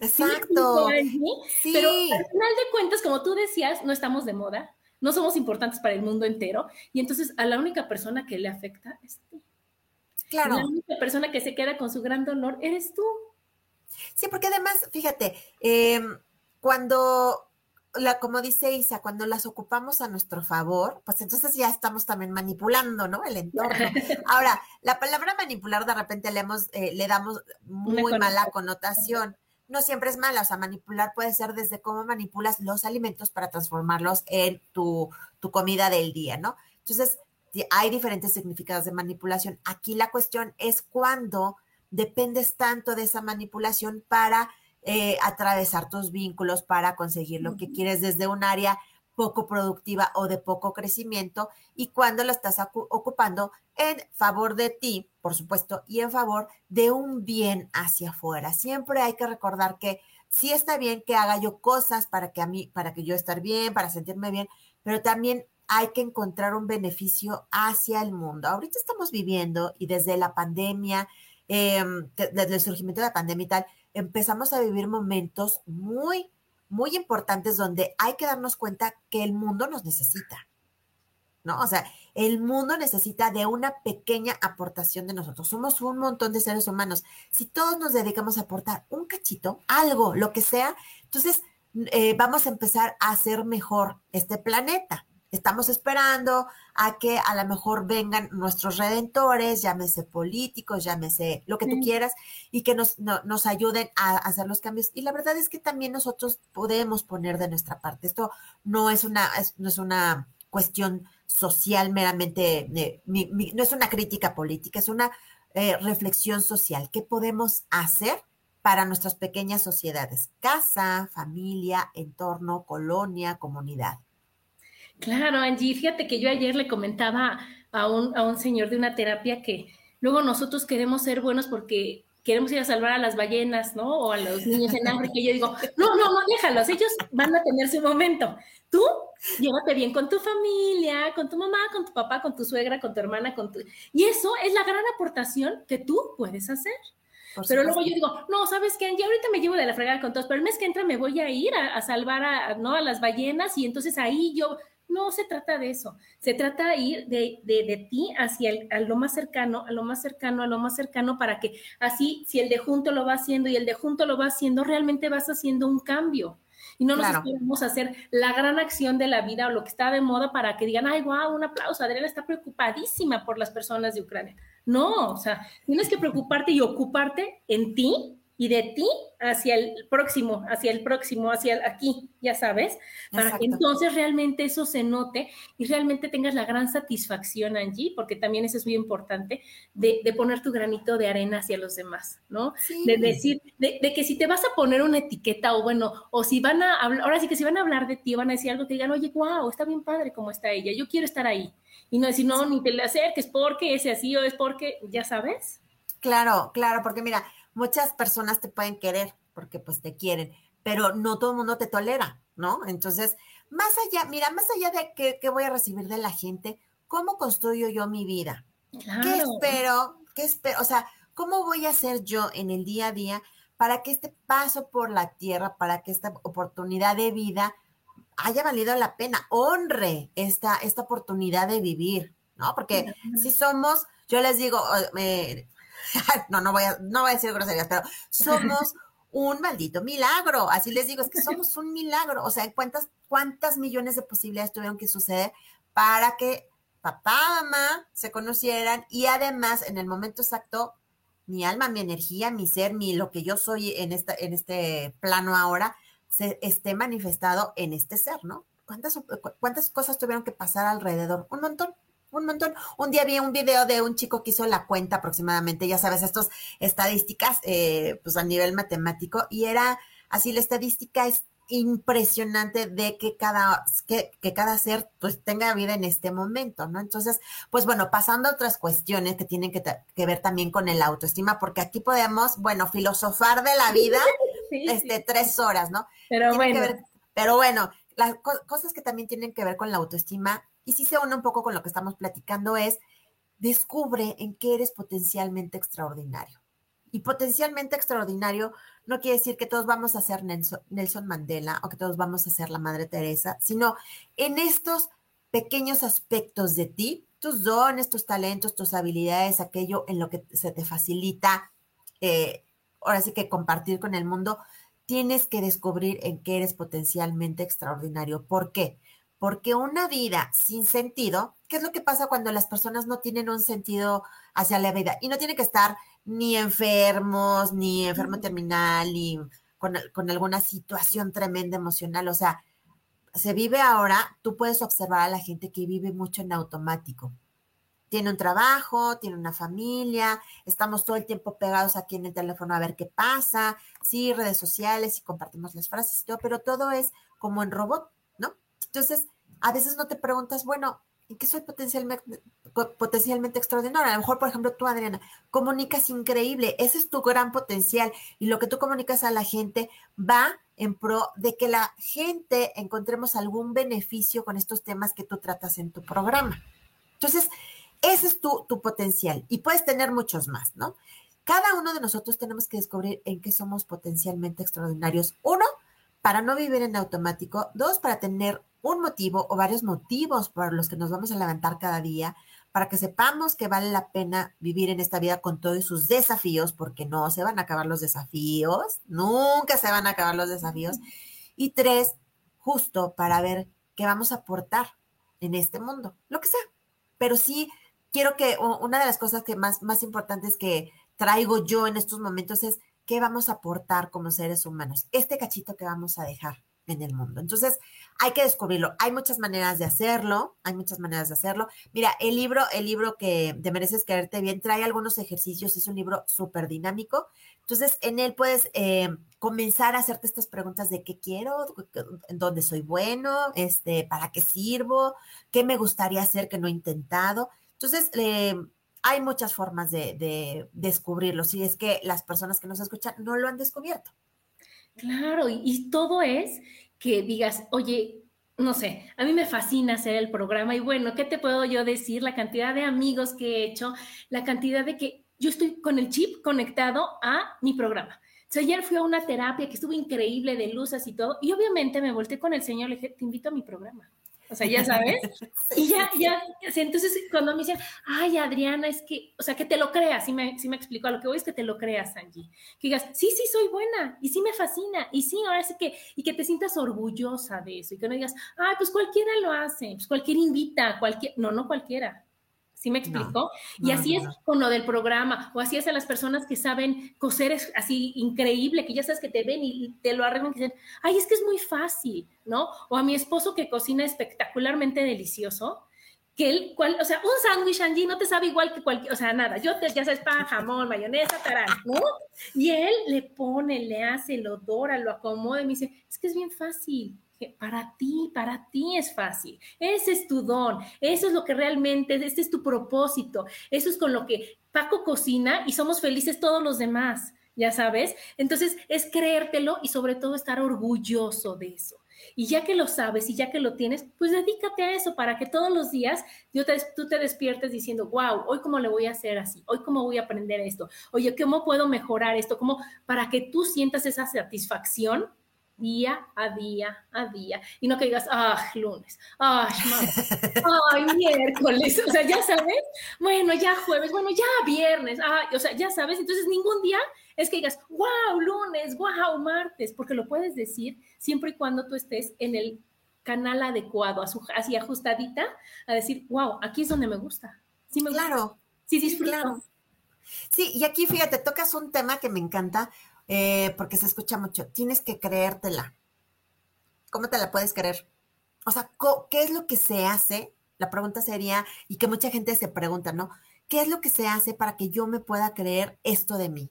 Exacto. ¿Sí? Pero al final de cuentas, como tú decías, no estamos de moda no somos importantes para el mundo entero y entonces a la única persona que le afecta es tú. Claro. La única persona que se queda con su gran dolor eres tú. Sí, porque además, fíjate, em, cuando, la, como dice Isa, cuando las ocupamos a nuestro favor, pues entonces ya estamos también manipulando, ¿no? El entorno. Ahora, la palabra manipular de repente le, eh, le damos muy mala connotación no siempre es mala, o sea, manipular puede ser desde cómo manipulas los alimentos para transformarlos en tu, comida del día, ¿no? Entonces, hay diferentes significados de manipulación. Aquí la cuestión es cuando dependes tanto de esa manipulación para eh, atravesar tus vínculos, para conseguir lo que quieres desde un área poco productiva o de poco crecimiento y cuando lo estás ocupando en favor de ti, por supuesto, y en favor de un bien hacia afuera. Siempre hay que recordar que sí está bien que haga yo cosas para que a mí, para que yo estar bien, para sentirme bien, pero también hay que encontrar un beneficio hacia el mundo. Ahorita estamos viviendo y desde la pandemia, em, desde el surgimiento de la pandemia y tal, empezamos a vivir momentos muy muy importantes donde hay que darnos cuenta que el mundo nos necesita. ¿No? O sea, el mundo necesita de una pequeña aportación de nosotros. Somos un montón de seres humanos. Si todos nos dedicamos a aportar un cachito, algo, lo que sea, entonces eh, vamos a empezar a hacer mejor este planeta. Estamos esperando a que a lo mejor vengan nuestros redentores, llámese políticos, llámese lo que tú quieras, y que nos, nos ayuden a hacer los cambios. Y la verdad es que también nosotros podemos poner de nuestra parte. Esto no es una, no es una cuestión social meramente, eh, no es una crítica política, es una eh, reflexión social. ¿Qué podemos hacer para nuestras pequeñas sociedades? Casa, familia, entorno, colonia, comunidad. Claro, Angie, fíjate que yo ayer le comentaba a un, a un señor de una terapia que luego nosotros queremos ser buenos porque queremos ir a salvar a las ballenas, ¿no? O a los niños en hambre, que yo digo, no, no, no, déjalos, ellos van a tener su momento. Tú, llévate bien con tu familia, con tu mamá, con tu papá, con tu suegra, con tu hermana, con tu... Y eso es la gran aportación que tú puedes hacer. pero luego yo digo, no, ¿sabes qué? Ya ahorita me llevo de la fregada con todos, pero el mes que entra me voy a ir a, salvar a, ¿no? a las ballenas y entonces ahí yo no se trata de eso, se trata de ir de, de, ti hacia el, a lo más cercano, a lo más cercano, a lo más cercano, para que así, si el de junto lo va haciendo y el de junto lo va haciendo, realmente vas haciendo un cambio. Y no nos esperamos a hacer la gran acción de la vida o lo que está de moda para que digan, ay, wow, un aplauso, Adriana está preocupadísima por las personas de Ucrania. No, o sea, tienes que preocuparte y ocuparte en ti y de ti hacia el próximo, hacia el próximo, hacia aquí, ya sabes, para que entonces realmente eso se note y realmente tengas la gran satisfacción, Angie, porque también eso es muy importante, de, poner tu granito de arena hacia los demás, ¿no? De decir, de, que si te vas a poner una etiqueta o bueno, o si van a hablar, ahora sí que si van a hablar de ti, van a decir algo que digan, oye, wow, está bien padre como está ella, yo quiero estar ahí. Y no decir, no, ni te le acerques porque ese así o es porque, ya sabes. Claro, claro, porque mira, muchas personas te pueden querer porque pues te quieren, pero no todo el mundo te tolera, ¿no? Entonces, más allá, mira, más allá de qué, voy a recibir de la gente, ¿cómo construyo yo mi vida? ¿Qué espero? ¿Qué espero? O sea, ¿cómo voy a hacer yo en el día a día para que este paso por la tierra, para que esta oportunidad de vida haya valido la pena, honre esta, esta oportunidad de vivir, ¿no? Porque si somos, yo les digo, eh, no, no voy a, no voy a decir groserías, pero somos un maldito milagro. Así les digo, es que somos un milagro. O sea, ¿cuántas, cuántas millones de posibilidades tuvieron que suceder para que papá, mamá se conocieran y además en el momento exacto mi alma, mi energía, mi ser, mi lo que yo soy en esta, en este plano ahora, se esté manifestado en este ser, ¿no? ¿Cuántas, cuántas cosas tuvieron que pasar alrededor? Un montón un montón. Un día vi un video de un chico que hizo la cuenta aproximadamente, ya sabes, estas estadísticas, eh, pues a nivel matemático, y era así, la estadística es impresionante de que cada, que, cada ser pues tenga vida en este momento, ¿no? Entonces, pues bueno, pasando a otras cuestiones que tienen que, ver también con el autoestima, porque aquí podemos, bueno, filosofar de la vida este, tres horas, ¿no? Pero bueno. pero bueno, las cosas que también tienen que ver con la autoestima y si se une un poco con lo que estamos platicando, es descubre en qué eres potencialmente extraordinario. Y potencialmente extraordinario no quiere decir que todos vamos a ser Nelson Mandela o que todos vamos a ser la Madre Teresa, sino en estos pequeños aspectos de ti, tus dones, tus talentos, tus habilidades, aquello en lo que se te facilita, eh, ahora sí que compartir con el mundo, tienes que descubrir en qué eres potencialmente extraordinario. ¿Por qué? Porque una vida sin sentido, ¿qué es lo que pasa cuando las personas no tienen un sentido hacia la vida? Y no tienen que estar ni enfermos, ni enfermo terminal, ni con, con alguna situación tremenda emocional. O sea, se vive ahora, tú puedes observar a la gente que vive mucho en automático. Tiene un trabajo, tiene una familia, estamos todo el tiempo pegados aquí en el teléfono a ver qué pasa, sí, redes sociales y compartimos las frases y todo, pero todo es como en robot, ¿no? Entonces, a veces no te preguntas, bueno, ¿en qué soy potencialmente, extraordinario? A lo mejor, por ejemplo, tú, Adriana, comunicas increíble, ese es tu gran potencial y lo que tú comunicas a la gente va en pro de que la gente encontremos algún beneficio con estos temas que tú tratas en tu programa. Entonces, ese es tu, tu potencial y puedes tener muchos más, ¿no? Cada uno de nosotros tenemos que descubrir en qué somos potencialmente extraordinarios. Uno, para no vivir en automático. Dos, para tener un motivo o varios motivos por los que nos vamos a levantar cada día, para que sepamos que vale la pena vivir en esta vida con todos sus desafíos, porque no se van a acabar los desafíos, nunca se van a acabar los desafíos. Y tres, justo para ver qué vamos a aportar en este mundo, lo que sea. Pero sí, quiero que una de las cosas que más, más importantes que traigo yo en estos momentos es qué vamos a aportar como seres humanos, este cachito que vamos a dejar en el mundo. Entonces, hay que descubrirlo. Hay muchas maneras de hacerlo, hay muchas maneras de hacerlo. Mira, el libro, el libro que te mereces quererte bien, trae algunos ejercicios, es un libro súper dinámico. Entonces, en él puedes eh, comenzar a hacerte estas preguntas de qué quiero, dónde soy bueno, este, para qué sirvo, qué me gustaría hacer que no he intentado. Entonces, eh, hay muchas formas de, de descubrirlo, si es que las personas que nos escuchan no lo han descubierto. Claro, y, todo es que digas, oye, no sé, a mí me fascina hacer el programa y bueno, ¿qué te puedo yo decir? La cantidad de amigos que he hecho, la cantidad de que yo estoy con el chip conectado a mi programa. O ayer fui a una terapia que estuvo increíble de luces y todo, y obviamente me volteé con el señor le dije, te invito a mi programa. O sea, ya sabes. y ya, ya, entonces cuando me dicen, ay, Adriana, es que, o sea, que te lo creas, sí me, sí me explico, a lo que voy es que te lo creas, Angie. Que digas, sí, sí, soy buena, y sí me fascina, y sí, ahora sí que, y que te sientas orgullosa de eso, y que no digas, ay, pues cualquiera lo hace, pues cualquiera invita, cualquier, no, no cualquiera. ¿Sí me explico? y así es con lo del programa, o así es a las personas que saben coser es así increíble, que ya sabes que te ven y te lo arreglan y dicen, ay, es que es muy fácil, ¿no? O a mi esposo que cocina espectacularmente delicioso, que él, cual, o sea, un sándwich Angie no te sabe igual que cualquier, o sea, nada, yo te, ya sabes, pan, jamón, mayonesa, tarán, ¿no? Y él le pone, le hace, lo dora, lo acomoda y me dice, es que es bien fácil, para ti, para ti es fácil. Ese es tu don, eso es lo que realmente, este es tu propósito, eso es con lo que Paco cocina y somos felices todos los demás, ya sabes. Entonces es creértelo y sobre todo estar orgulloso de eso. Y ya que lo sabes y ya que lo tienes, pues dedícate a eso para que todos los días tú te despiertes diciendo, wow, hoy cómo le voy a hacer así, hoy cómo voy a aprender esto, oye, ¿cómo puedo mejorar esto? ¿Cómo? Para que tú sientas esa satisfacción día a día a día. Y no que digas, ah, lunes, ay, ay, miércoles, o sea, ya sabes, bueno, ya jueves, bueno, ya viernes, ay, o sea, ya sabes, entonces ningún día es que digas, wow, lunes, wow, martes, porque lo puedes decir siempre y cuando tú estés en el canal adecuado, así ajustadita, a decir, wow, aquí es donde me gusta. Sí, me claro. Sí, disfruto. Sí, y aquí fíjate, tocas un tema que me encanta, eh, porque se escucha mucho, tienes que creértela. ¿Cómo te la puedes creer? O sea, ¿qué es lo que se hace? La pregunta sería, y que mucha gente se pregunta, ¿no? ¿Qué es lo que se hace para que yo me pueda creer esto de mí?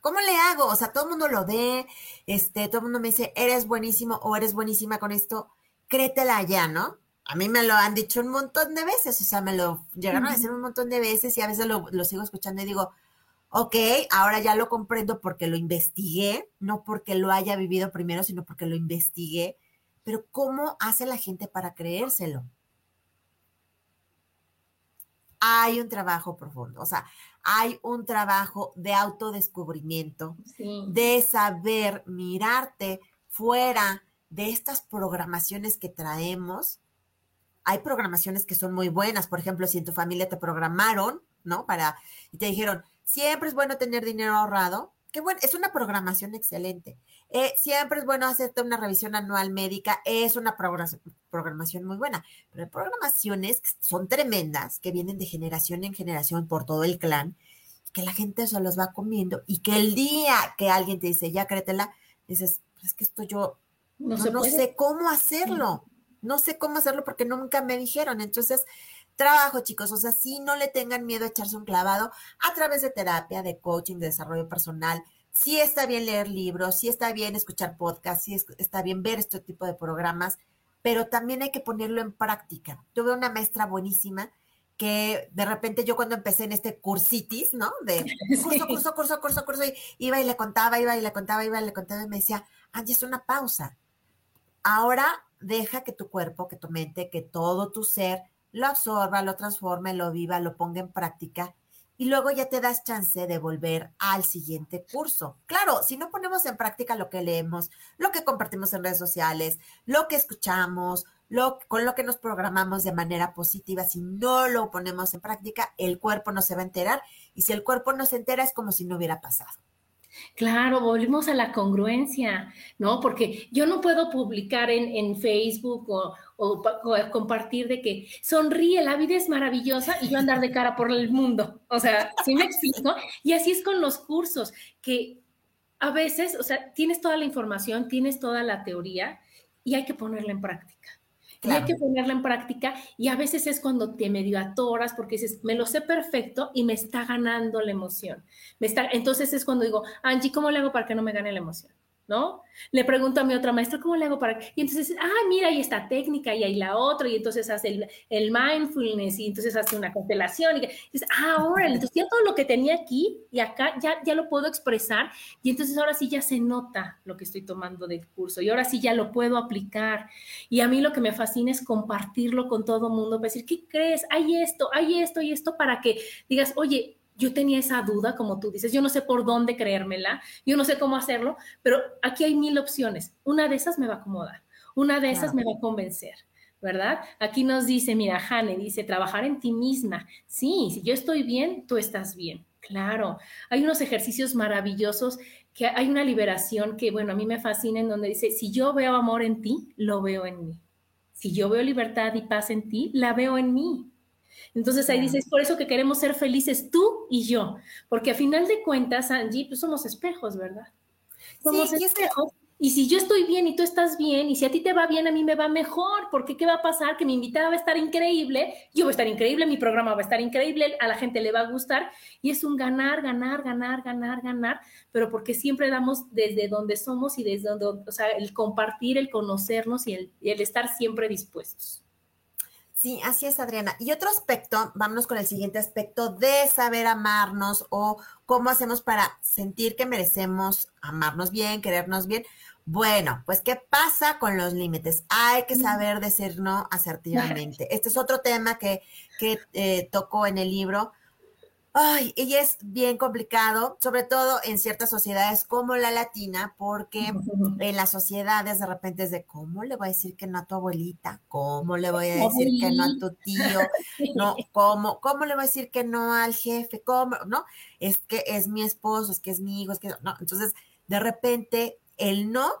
¿Cómo le hago? O sea, todo el mundo lo ve, este, todo el mundo me dice, eres buenísimo o eres buenísima con esto, créetela ya, ¿no? A mí me lo han dicho un montón de veces, o sea, me lo llegaron a decir un montón de veces y a veces lo, lo sigo escuchando y digo, ok, ahora ya lo comprendo porque lo investigué, no porque lo haya vivido primero, sino porque lo investigué. Pero ¿cómo hace la gente para creérselo? Hay un trabajo profundo, o sea, hay un trabajo de autodescubrimiento, de saber mirarte fuera de estas programaciones que traemos. Hay programaciones que son muy buenas, por ejemplo, si en tu familia te programaron, ¿no? Para, y te dijeron, Siempre es bueno tener dinero ahorrado. Qué bueno, es una programación excelente. Eh, siempre es bueno hacerte una revisión anual médica, es una programación muy buena. Pero hay programaciones que son tremendas, que vienen de generación en generación por todo el clan, que la gente se los va comiendo y que el día que alguien te dice, ya créetela, dices, es que esto yo no, no sé cómo hacerlo. No sé cómo hacerlo porque nunca me dijeron. Entonces, trabajo, chicos. O sea, si no le tengan miedo a echarse un clavado a través de terapia, de coaching, de desarrollo personal. Sí está bien leer libros, sí está bien escuchar podcasts, sí está bien ver este tipo de programas, pero también hay que ponerlo en práctica. Tuve una maestra buenísima que de repente yo cuando empecé en este cursitis, ¿no? De curso, curso, curso, curso, curso, y iba y le contaba, iba y le contaba, iba y le contaba y me decía, Angie, es una pausa. Ahora deja que tu cuerpo, que tu mente, que todo tu ser lo absorba, lo transforme, lo viva, lo ponga en práctica y luego ya te das chance de volver al siguiente curso. Claro, si no ponemos en práctica lo que leemos, lo que compartimos en redes sociales, lo que escuchamos, lo, con lo que nos programamos de manera positiva, si no lo ponemos en práctica, el cuerpo no se va a enterar y si el cuerpo no se entera es como si no hubiera pasado. Claro, volvemos a la congruencia, ¿no? Porque yo no puedo publicar en, Facebook o, compartir de que sonríe, la vida es maravillosa y yo andar de cara por el mundo. O sea, ¿sí me explico? Y así es con los cursos, que a veces, o sea, tienes toda la información, tienes toda la teoría y hay que ponerla en práctica. Y hay que ponerla en práctica y a veces es cuando te medio atoras porque dices, me lo sé perfecto y me está ganando la emoción. Me está, entonces es cuando digo, Angie, ¿cómo le hago para que no me gane la emoción? ¿No? Le pregunto a mi otra maestra, ¿cómo le hago para? Y entonces, ah, mira, ahí está técnica y ahí la otra, y entonces hace el, mindfulness, y entonces hace una constelación, y dices, ah, ahora, entonces ya todo lo que tenía aquí y acá ya, ya lo puedo expresar, y entonces ahora sí ya se nota lo que estoy tomando del curso, y ahora sí ya lo puedo aplicar. Y a mí lo que me fascina es compartirlo con todo mundo, para decir, ¿qué crees? Hay esto, hay esto y esto, para que digas, oye, yo tenía esa duda, como tú dices, yo no sé por dónde creérmela, yo no sé cómo hacerlo, pero aquí hay mil opciones. Una de esas me va a acomodar, una de esas me va a convencer, ¿verdad? Aquí nos dice, mira, Jane dice, trabajar en ti misma. Sí, si yo estoy bien, tú estás bien. Claro, hay unos ejercicios maravillosos que hay una liberación que, bueno, a mí me fascina en donde dice, si yo veo amor en ti, lo veo en mí. Si yo veo libertad y paz en ti, la veo en mí. Entonces ahí dices, por eso que queremos ser felices tú y yo, porque a final de cuentas, Angie, pues somos espejos, ¿verdad? Somos espejos. Y si yo estoy bien y tú estás bien, y si a ti te va bien, a mí me va mejor, porque ¿qué va a pasar? Que mi invitada va a estar increíble, yo voy a estar increíble, mi programa va a estar increíble, a la gente le va a gustar, y es un ganar, ganar, ganar, ganar, ganar, pero porque siempre damos desde donde somos y desde donde, o sea, el compartir, el conocernos y el, y el estar siempre dispuestos. Sí, así es, Adriana. Y otro aspecto, vámonos con el siguiente aspecto de saber amarnos o cómo hacemos para sentir que merecemos amarnos bien, querernos bien. Bueno, pues, ¿qué pasa con los límites? Hay que saber decir no asertivamente. Este es otro tema que, que eh, toco en el libro Ay, y es bien complicado, sobre todo en ciertas sociedades como la latina, porque en las sociedades de repente es de cómo le voy a decir que no a tu abuelita, cómo le voy a decir que no a tu tío, no, cómo, cómo le voy a decir que no al jefe, cómo, no, es que es mi esposo, es que es mi hijo, es que no. Entonces, de repente, el no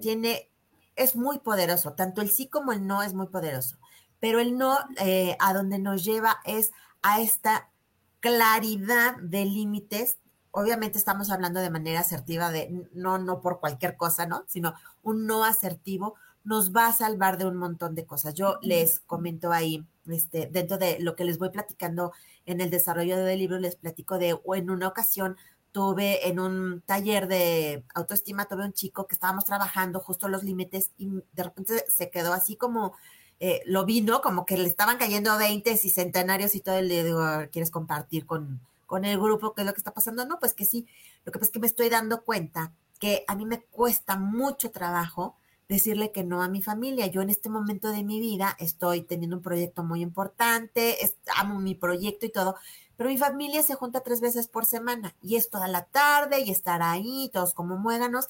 tiene, es muy poderoso, tanto el sí como el no es muy poderoso, pero el no eh, a donde nos lleva es a esta claridad de límites. Obviamente estamos hablando de manera asertiva, de no, no por cualquier cosa, ¿no? Sino un no asertivo nos va a salvar de un montón de cosas. Yo les comento ahí, este, dentro de lo que les voy platicando en el desarrollo del libro, les platico de, o en una ocasión tuve en un taller de autoestima, tuve un chico que estábamos trabajando justo los límites y de repente se quedó así como eh, lo vi, ¿no? Como que le estaban cayendo 20 y centenarios y todo, el le digo, ¿quieres compartir con, con el grupo qué es lo que está pasando? No, pues que sí. Lo que pasa es que me estoy dando cuenta que a mí me cuesta mucho trabajo decirle que no a mi familia. Yo en este momento de mi vida estoy teniendo un proyecto muy importante, amo mi proyecto y todo, pero mi familia se junta tres veces por semana y es toda la tarde y estar ahí, todos como muéganos.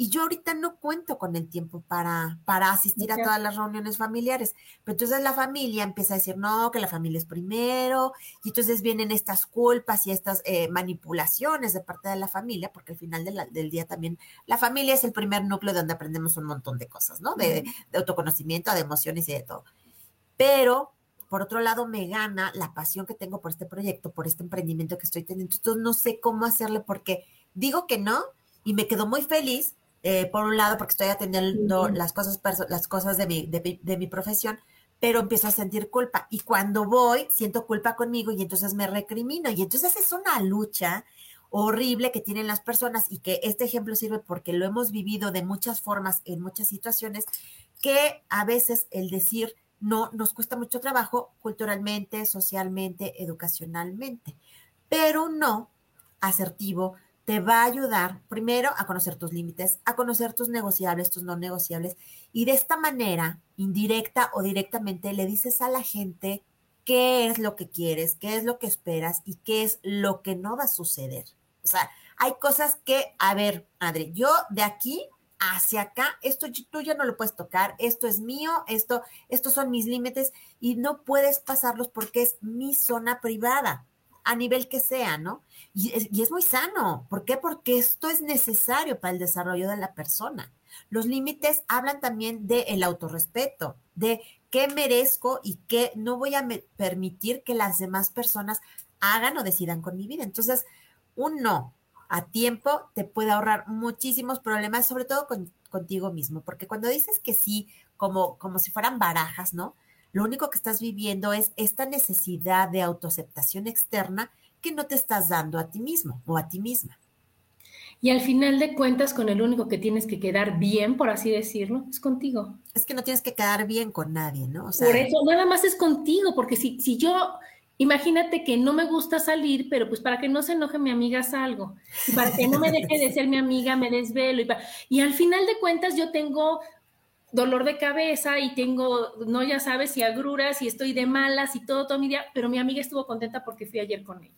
Y yo ahorita no cuento con el tiempo para, para asistir a todas las reuniones familiares. Pero entonces la familia empieza a decir, no, que la familia es primero. Y entonces vienen estas culpas y estas eh, manipulaciones de parte de la familia, porque al final del día también la familia es el primer núcleo donde aprendemos un montón de cosas, ¿no? De, de autoconocimiento, de emociones y de todo. Pero por otro lado, me gana la pasión que tengo por este proyecto, por este emprendimiento que estoy teniendo. Entonces, no sé cómo hacerle porque digo que no y me quedo muy feliz eh, por un lado porque estoy atendiendo las cosas, las cosas de mi, de, mi profesión, pero empiezo a sentir culpa. Y cuando voy, siento culpa conmigo y entonces me recrimino. Y entonces es una lucha horrible que tienen las personas y que este ejemplo sirve porque lo hemos vivido de muchas formas en muchas situaciones, que a veces el decir no nos cuesta mucho trabajo culturalmente, socialmente, educacionalmente, pero no asertivo te va a ayudar primero a conocer tus límites, a conocer tus negociables, tus no negociables, y de esta manera, indirecta o directamente, le dices a la gente qué es lo que quieres, qué es lo que esperas y qué es lo que no va a suceder. O sea, hay cosas que, a ver, Adri, yo de aquí hacia acá, esto tú ya no lo puedes tocar, esto es mío, esto, estos son mis límites y no puedes pasarlos porque es mi zona privada, a nivel que sea, ¿no? Y es, muy sano. ¿Por qué? Porque esto es necesario para el desarrollo de la persona. Los límites hablan también del el autorrespeto, de qué merezco y qué no voy a permitir que las demás personas hagan o decidan con mi vida. Entonces, un no a tiempo te puede ahorrar muchísimos problemas, sobre todo contigo mismo, porque cuando dices que sí, como, como si fueran barajas, ¿no? Lo único que estás viviendo es esta necesidad de autoaceptación externa que no te estás dando a ti mismo o a ti misma. Y al final de cuentas, con el único que tienes que quedar bien, por así decirlo, es contigo. Es que no tienes que quedar bien con nadie, ¿no? O por eso nada más es contigo, porque si, si yo Imagínate que no me gusta salir, pero pues para que no se enoje mi amiga salgo. Y para que no me deje de ser mi amiga, me desvelo. Y, al final de cuentas yo tengo dolor de cabeza y tengo, no ya sabes, si agruras y estoy de malas y todo, todo mi día, pero mi amiga estuvo contenta porque fui ayer con ella.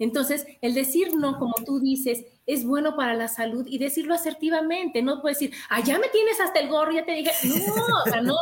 Entonces, el decir no, como tú dices, es bueno para la salud y decirlo asertivamente. No puedes decir, ah, ya me tienes hasta el gorro, ya te dije, no, o sea, no,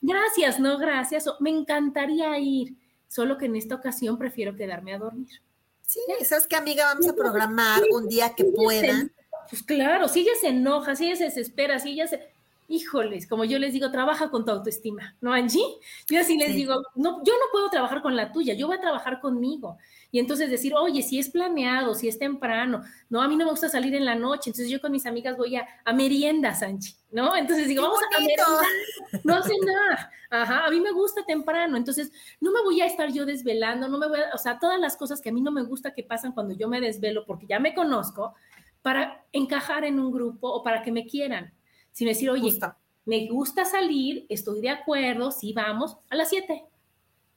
gracias, no, gracias, me encantaría ir solo que en esta ocasión prefiero quedarme a dormir. Sí, ¿sabes qué, amiga? Vamos a programar un día que puedan. Pues claro, si ella se enoja, si ella se desespera, si ella se... Híjoles, como yo les digo, trabaja con tu autoestima, ¿no, Angie? Yo así les digo, no, yo no puedo trabajar con la tuya, yo voy a trabajar conmigo. Y entonces decir, oye, si es planeado, si es temprano, no, a mí no me gusta salir en la noche, entonces yo con mis amigas voy a, a meriendas, Anchi, ¿no? Entonces digo, vamos a merendar, no hace nada, ajá, a mí me gusta temprano, entonces no me voy a estar yo desvelando, no me voy a, o sea, todas las cosas que a mí no me gusta que pasan cuando yo me desvelo, porque ya me conozco, para encajar en un grupo o para que me quieran, sino decir, oye, me gusta salir, estoy de acuerdo, sí, vamos, a las 7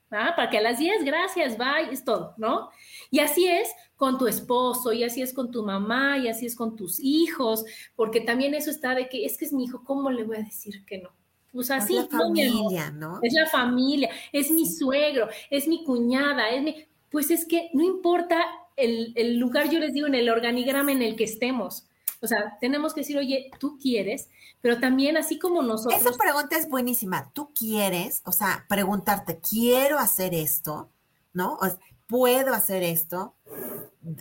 ¿Ah? Para que a las 10, gracias, bye, es todo, ¿no? Y así es con tu esposo, y así es con tu mamá, y así es con tus hijos, porque también eso está de que es que es mi hijo, ¿cómo le voy a decir que no? Pues así es la familia, ¿no? Es la familia, es mi suegro, es mi cuñada, es mi... Pues es que no importa el, el lugar, yo les digo, en el organigrama en el que estemos. O sea, tenemos que decir, oye, tú quieres, pero también así como nosotros. Esa pregunta es buenísima. Tú quieres, o sea, preguntarte, ¿quiero hacer esto? ¿No? ¿Puedo hacer esto?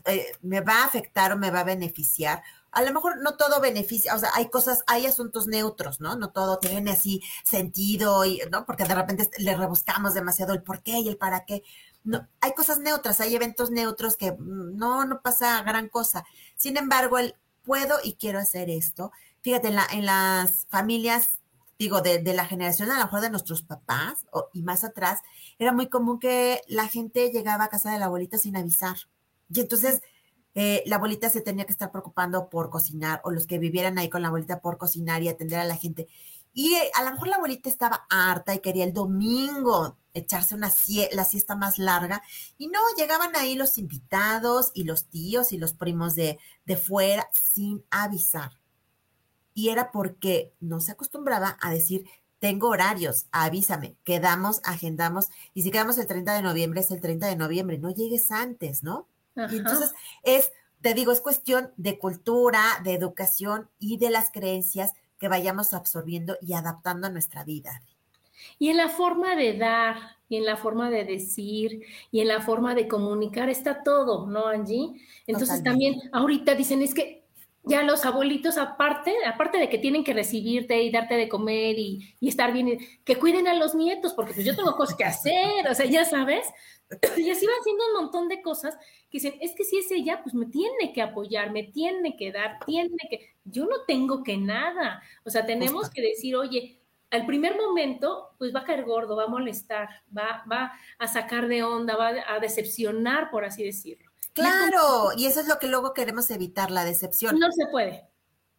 Eh, ¿Me va a afectar o me va a beneficiar? A lo mejor no todo beneficia, o sea, hay cosas, hay asuntos neutros, ¿no? No todo tiene así sentido, y, ¿no? Porque de repente le rebuscamos demasiado el por qué y el para qué. No, hay cosas neutras, hay eventos neutros que mm, no, no pasa gran cosa. Sin embargo, el puedo y quiero hacer esto. Fíjate, en, la, en las familias, digo, de, la generación a lo mejor de nuestros papás y más atrás, era muy común que la gente llegaba a casa de la abuelita sin avisar. Y entonces eh, la abuelita se tenía que estar preocupando por cocinar o los que vivieran ahí con la abuelita por cocinar y atender a la gente. Y eh, a lo mejor la abuelita estaba harta y quería el domingo echarse una la siesta más larga. Y no, llegaban ahí los invitados y los tíos y los primos de, de fuera sin avisar. Y era porque no se acostumbraba a decir, tengo horarios, avísame, quedamos, agendamos. Y si quedamos el 30 de noviembre, es el 30 de noviembre, no llegues antes, ¿no? Y entonces es, te digo, es cuestión de cultura, de educación y de las creencias que vayamos absorbiendo y adaptando a nuestra vida. Y en la forma de dar, y en la forma de decir, y en la forma de comunicar está todo, ¿no, Angie? Entonces también ahorita dicen, es que ya los abuelitos, aparte, aparte de que tienen que recibirte y darte de comer y, y, estar bien, que cuiden a los nietos, porque pues yo tengo cosas que hacer, o sea, ya sabes, y así van haciendo un montón de cosas que dicen, es que si es ella, pues me tiene que apoyar, me tiene que dar, tiene que, yo no tengo que nada, o sea, tenemos que decir, oye, al primer momento, pues va a caer gordo, va a molestar, va, va a sacar de onda, va a decepcionar, por así decirlo. Claro, y eso es lo que luego queremos evitar, la decepción. No se puede.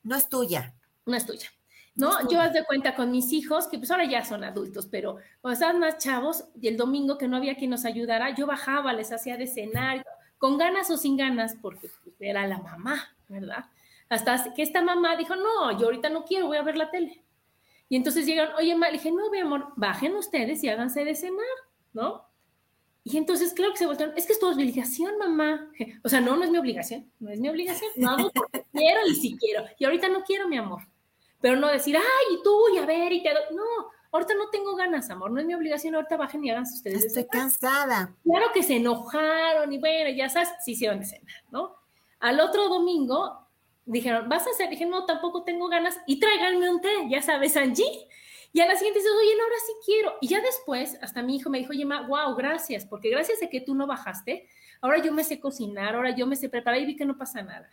No es tuya. No es tuya. ¿no? Yo haz de cuenta con mis hijos, que pues ahora ya son adultos, pero cuando estaban más chavos, y el domingo que no había quien nos ayudara, yo bajaba, les hacía de cenar, con ganas o sin ganas, porque pues, era la mamá, ¿verdad? Hasta que esta mamá dijo, no, yo ahorita no quiero, voy a ver la tele. Y entonces llegan, oye, ma, le dije, no, mi amor, bajen ustedes y háganse de cenar. ¿no? Y entonces, claro que se voltearon, es que es tu obligación, mamá. O sea, no, no es mi obligación, no es mi obligación, no hago porque quiero y si quiero. Y ahorita no quiero, mi amor. Pero no decir, ay, y tú, y a ver, y te doy. No, ahorita no tengo ganas, amor, no es mi obligación, ahorita bajen y hagan ustedes. Estoy cansada. Claro que se enojaron y bueno, ya sabes, sí hicieron de cenar, ¿no? Al otro domingo dijeron, ¿vas a hacer? Dije, no, tampoco tengo ganas y tráiganme un té, ya sabes, Angie. Y a la siguiente dices, oye, no, ahora sí quiero. Y ya después, hasta mi hijo me dijo, oye, ma, wow, gracias, porque gracias a que tú no bajaste, ahora yo me sé cocinar, ahora yo me sé preparar y vi que no pasa nada.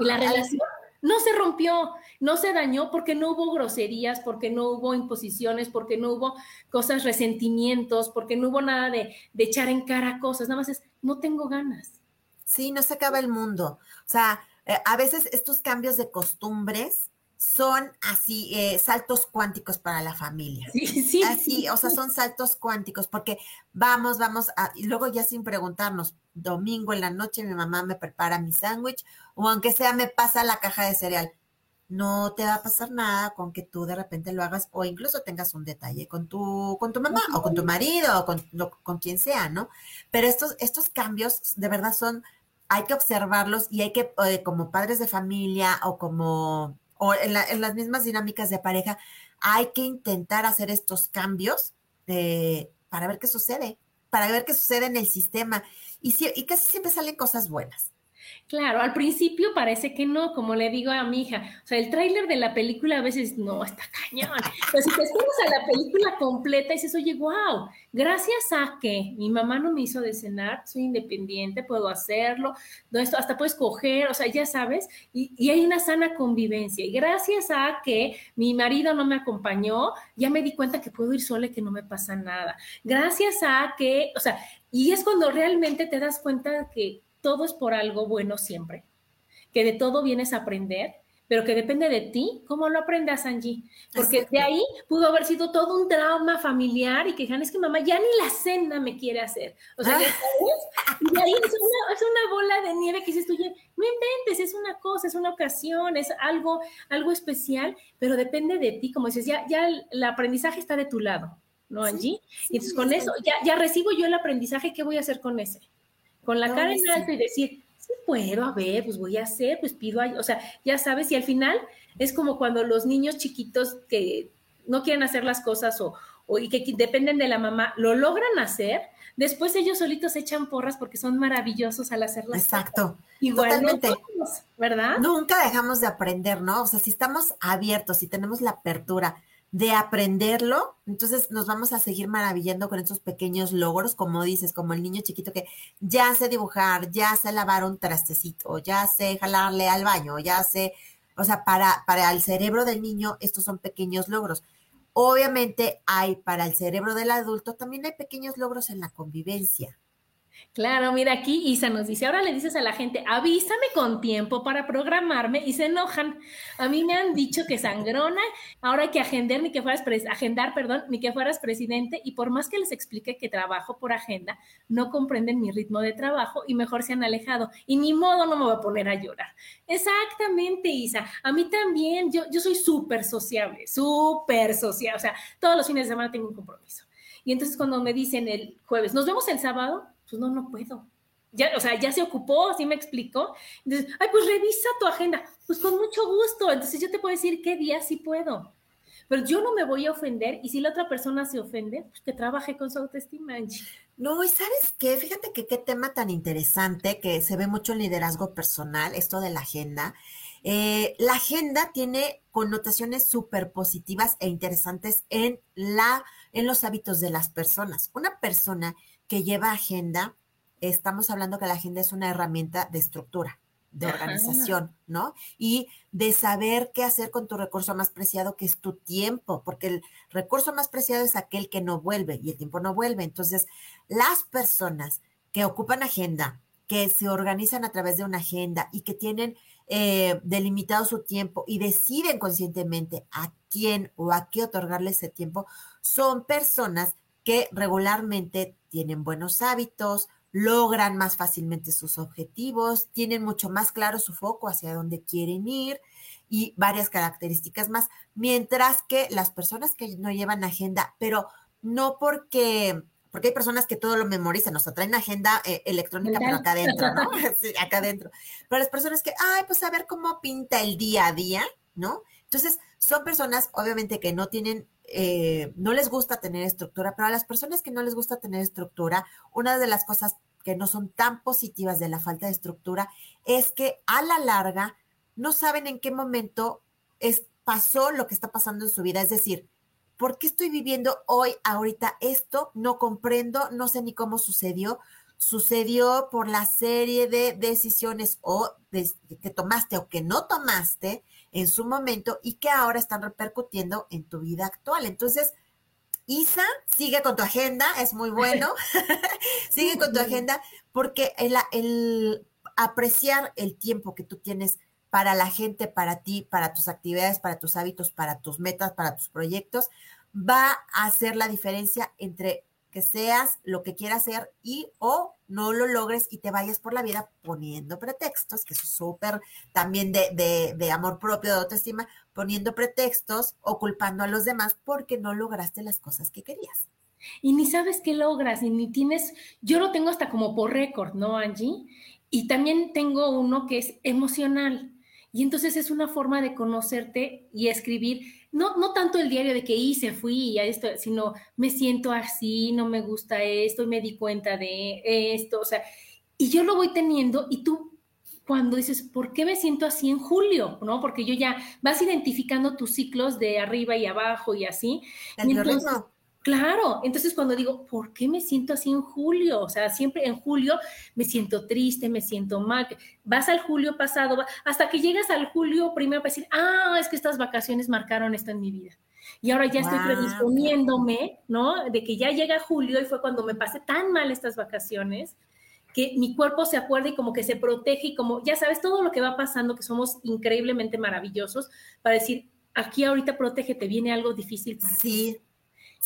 Y la relación no se rompió, no se dañó porque no hubo groserías, porque no hubo imposiciones, porque no hubo cosas, resentimientos, porque no hubo nada de, de echar en cara cosas, nada más es, no tengo ganas. Sí, no se acaba el mundo. O sea, eh, a veces estos cambios de costumbres son así eh, saltos cuánticos para la familia. Sí, sí. Así, o sea, son saltos cuánticos porque vamos, vamos, a, y luego ya sin preguntarnos, domingo en la noche mi mamá me prepara mi sándwich o aunque sea me pasa la caja de cereal. No te va a pasar nada con que tú de repente lo hagas o incluso tengas un detalle con tu, con tu mamá o con tu marido o con, con quien sea, ¿no? Pero estos, estos cambios de verdad son, hay que observarlos y hay que, eh, como padres de familia o como o en, las mismas dinámicas de pareja, hay que intentar hacer estos cambios para ver qué sucede, para ver qué sucede en el sistema. Y, y casi siempre salen cosas buenas. Claro, al principio parece que no, como le digo a mi hija. O sea, el tráiler de la película a veces no está cañón. Pero si te esperas a la película completa y dices, oye, wow, gracias a que mi mamá no me hizo de cenar, soy independiente, puedo hacerlo, esto, hasta puedes coger, o sea, ya sabes, y, y hay una sana convivencia. Y gracias a que mi marido no me acompañó, ya me di cuenta que puedo ir sola y que no me pasa nada. Gracias a que, o sea, y es cuando realmente te das cuenta que todo es por algo bueno siempre, que de todo vienes a aprender, pero que depende de ti cómo lo aprendas, Angie. Porque de ahí pudo haber sido todo un trauma familiar y que digan, es que mamá ya ni la cena me quiere hacer. O sea, ah. Y de ahí es una, bola de nieve que dices tú, no inventes, es una cosa, es una ocasión, es algo, algo especial, pero depende de ti, como dices, ya, ya el, aprendizaje está de tu lado, ¿no, Angie? y entonces con eso, ya, ya recibo yo el aprendizaje, ¿qué voy a hacer con ese? Con la cara en alto y decir, sí puedo, a ver, pues voy a hacer, pues pido, o sea, ya sabes, y al final es como cuando los niños chiquitos que no quieren hacer las cosas o, y que dependen de la mamá, lo logran hacer, después ellos solitos echan porras porque son maravillosos al hacerlas. Exacto. Igual Totalmente. ¿verdad? Nunca dejamos de aprender, ¿no? O sea, si estamos abiertos, si tenemos la apertura de aprenderlo, entonces nos vamos a seguir maravillando con esos pequeños logros, como dices, como el niño chiquito que ya sé dibujar, ya sé lavar un trastecito, ya sé jalarle al baño, ya sé, o sea, para, para el cerebro del niño estos son pequeños logros. Obviamente hay para el cerebro del adulto, también hay pequeños logros en la convivencia. Claro, mira aquí Isa nos dice, ahora le dices a la gente, avísame con tiempo para programarme y se enojan. A mí me han dicho que sangrona, ahora hay que agendar ni que fueras agendar, perdón, ni que fueras presidente y por más que les explique que trabajo por agenda, no comprenden mi ritmo de trabajo y mejor se han alejado y ni modo no me voy a poner a llorar. Exactamente, Isa. A mí también, yo, yo soy súper sociable, súper sociable, o sea, todos los fines de semana tengo un compromiso. Y entonces cuando me dicen el jueves, nos vemos el sábado, pues no, no puedo. Ya, o sea, ya se ocupó, así me explicó. Entonces, ay, pues revisa tu agenda. Pues con mucho gusto. Entonces yo te puedo decir qué día sí puedo. Pero yo no me voy a ofender y si la otra persona se ofende, pues que trabaje con su autoestima, No, y sabes qué, fíjate que qué tema tan interesante que se ve mucho en liderazgo personal, esto de la agenda. Eh, la agenda tiene connotaciones súper positivas e interesantes en, la, en los hábitos de las personas. Una persona que lleva agenda, estamos hablando que la agenda es una herramienta de estructura, de organización, ¿no? Y de saber qué hacer con tu recurso más preciado, que es tu tiempo, porque el recurso más preciado es aquel que no vuelve y el tiempo no vuelve. Entonces, las personas que ocupan agenda, que se organizan a través de una agenda y que tienen eh, delimitado su tiempo y deciden conscientemente a quién o a qué otorgarle ese tiempo, son personas que regularmente tienen buenos hábitos, logran más fácilmente sus objetivos, tienen mucho más claro su foco hacia dónde quieren ir y varias características más, mientras que las personas que no llevan agenda, pero no porque porque hay personas que todo lo memorizan, o sea, traen agenda eh, electrónica, pero acá adentro, ¿no? sí, acá adentro. Pero las personas que, ay, pues a ver cómo pinta el día a día, ¿no? Entonces, son personas, obviamente, que no tienen, eh, no les gusta tener estructura, pero a las personas que no les gusta tener estructura, una de las cosas que no son tan positivas de la falta de estructura es que a la larga no saben en qué momento es, pasó lo que está pasando en su vida. Es decir, ¿por qué estoy viviendo hoy, ahorita esto? No comprendo, no sé ni cómo sucedió. Sucedió por la serie de decisiones o que tomaste o que no tomaste en su momento y que ahora están repercutiendo en tu vida actual. Entonces, Isa, sigue con tu agenda, es muy bueno. sigue con tu agenda porque el, el apreciar el tiempo que tú tienes para la gente, para ti, para tus actividades, para tus hábitos, para tus metas, para tus proyectos, va a hacer la diferencia entre que seas lo que quieras ser y o no lo logres y te vayas por la vida poniendo pretextos, que es súper también de, de, amor propio, de autoestima, poniendo pretextos o culpando a los demás porque no lograste las cosas que querías. Y ni sabes qué logras, y ni tienes, yo lo tengo hasta como por récord, ¿no, Angie? Y también tengo uno que es emocional. Y entonces es una forma de conocerte y escribir, no, no tanto el diario de que hice, fui y esto, sino me siento así, no me gusta esto, y me di cuenta de esto, o sea, y yo lo voy teniendo y tú cuando dices, ¿por qué me siento así en julio? ¿No? Porque yo ya vas identificando tus ciclos de arriba y abajo y así. Y Claro, entonces cuando digo, ¿por qué me siento así en julio? O sea, siempre en julio me siento triste, me siento mal. Vas al julio pasado, hasta que llegas al julio primero para decir, ah, es que estas vacaciones marcaron esto en mi vida. Y ahora ya estoy predisponiéndome, ¿no? De que ya llega julio y fue cuando me pasé tan mal estas vacaciones que mi cuerpo se acuerda y como que se protege y como, ya sabes, todo lo que va pasando, que somos increíblemente maravillosos, para decir, aquí ahorita protégete, viene algo difícil para sí. Sí,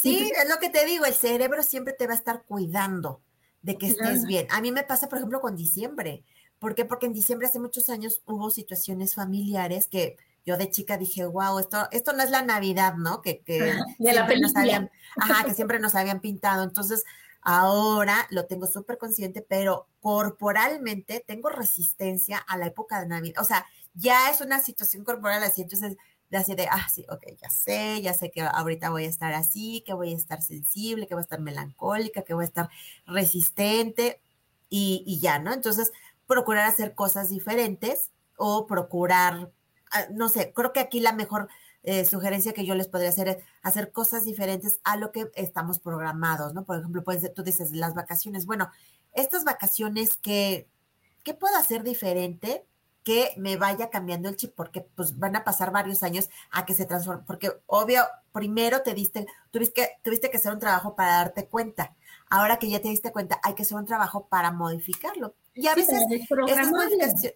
es lo que te digo, el cerebro siempre te va a estar cuidando de que estés bien. A mí me pasa, por ejemplo, con diciembre. ¿Por qué? Porque en diciembre hace muchos años hubo situaciones familiares que yo de chica dije, wow, esto, esto no es la Navidad, ¿no? Que, que siempre nos habían, ajá, que siempre nos habían pintado. Entonces, ahora lo tengo súper consciente, pero corporalmente tengo resistencia a la época de Navidad. O sea, ya es una situación corporal así. Entonces, de así de, ah, sí, ok, ya sé, ya sé que ahorita voy a estar así, que voy a estar sensible, que voy a estar melancólica, que voy a estar resistente y, ya, ¿no? Entonces, procurar hacer cosas diferentes o procurar, ah, no sé, creo que aquí la mejor eh, sugerencia que yo les podría hacer es hacer cosas diferentes a lo que estamos programados, ¿no? Por ejemplo, pues tú dices las vacaciones. Bueno, estas vacaciones que, ¿qué puedo hacer diferente? Que me vaya cambiando el chip, porque pues van a pasar varios años a que se transforme, porque obvio, primero te diste, tuviste que, tuviste que hacer un trabajo para darte cuenta. Ahora que ya te diste cuenta, hay que hacer un trabajo para modificarlo. Y a veces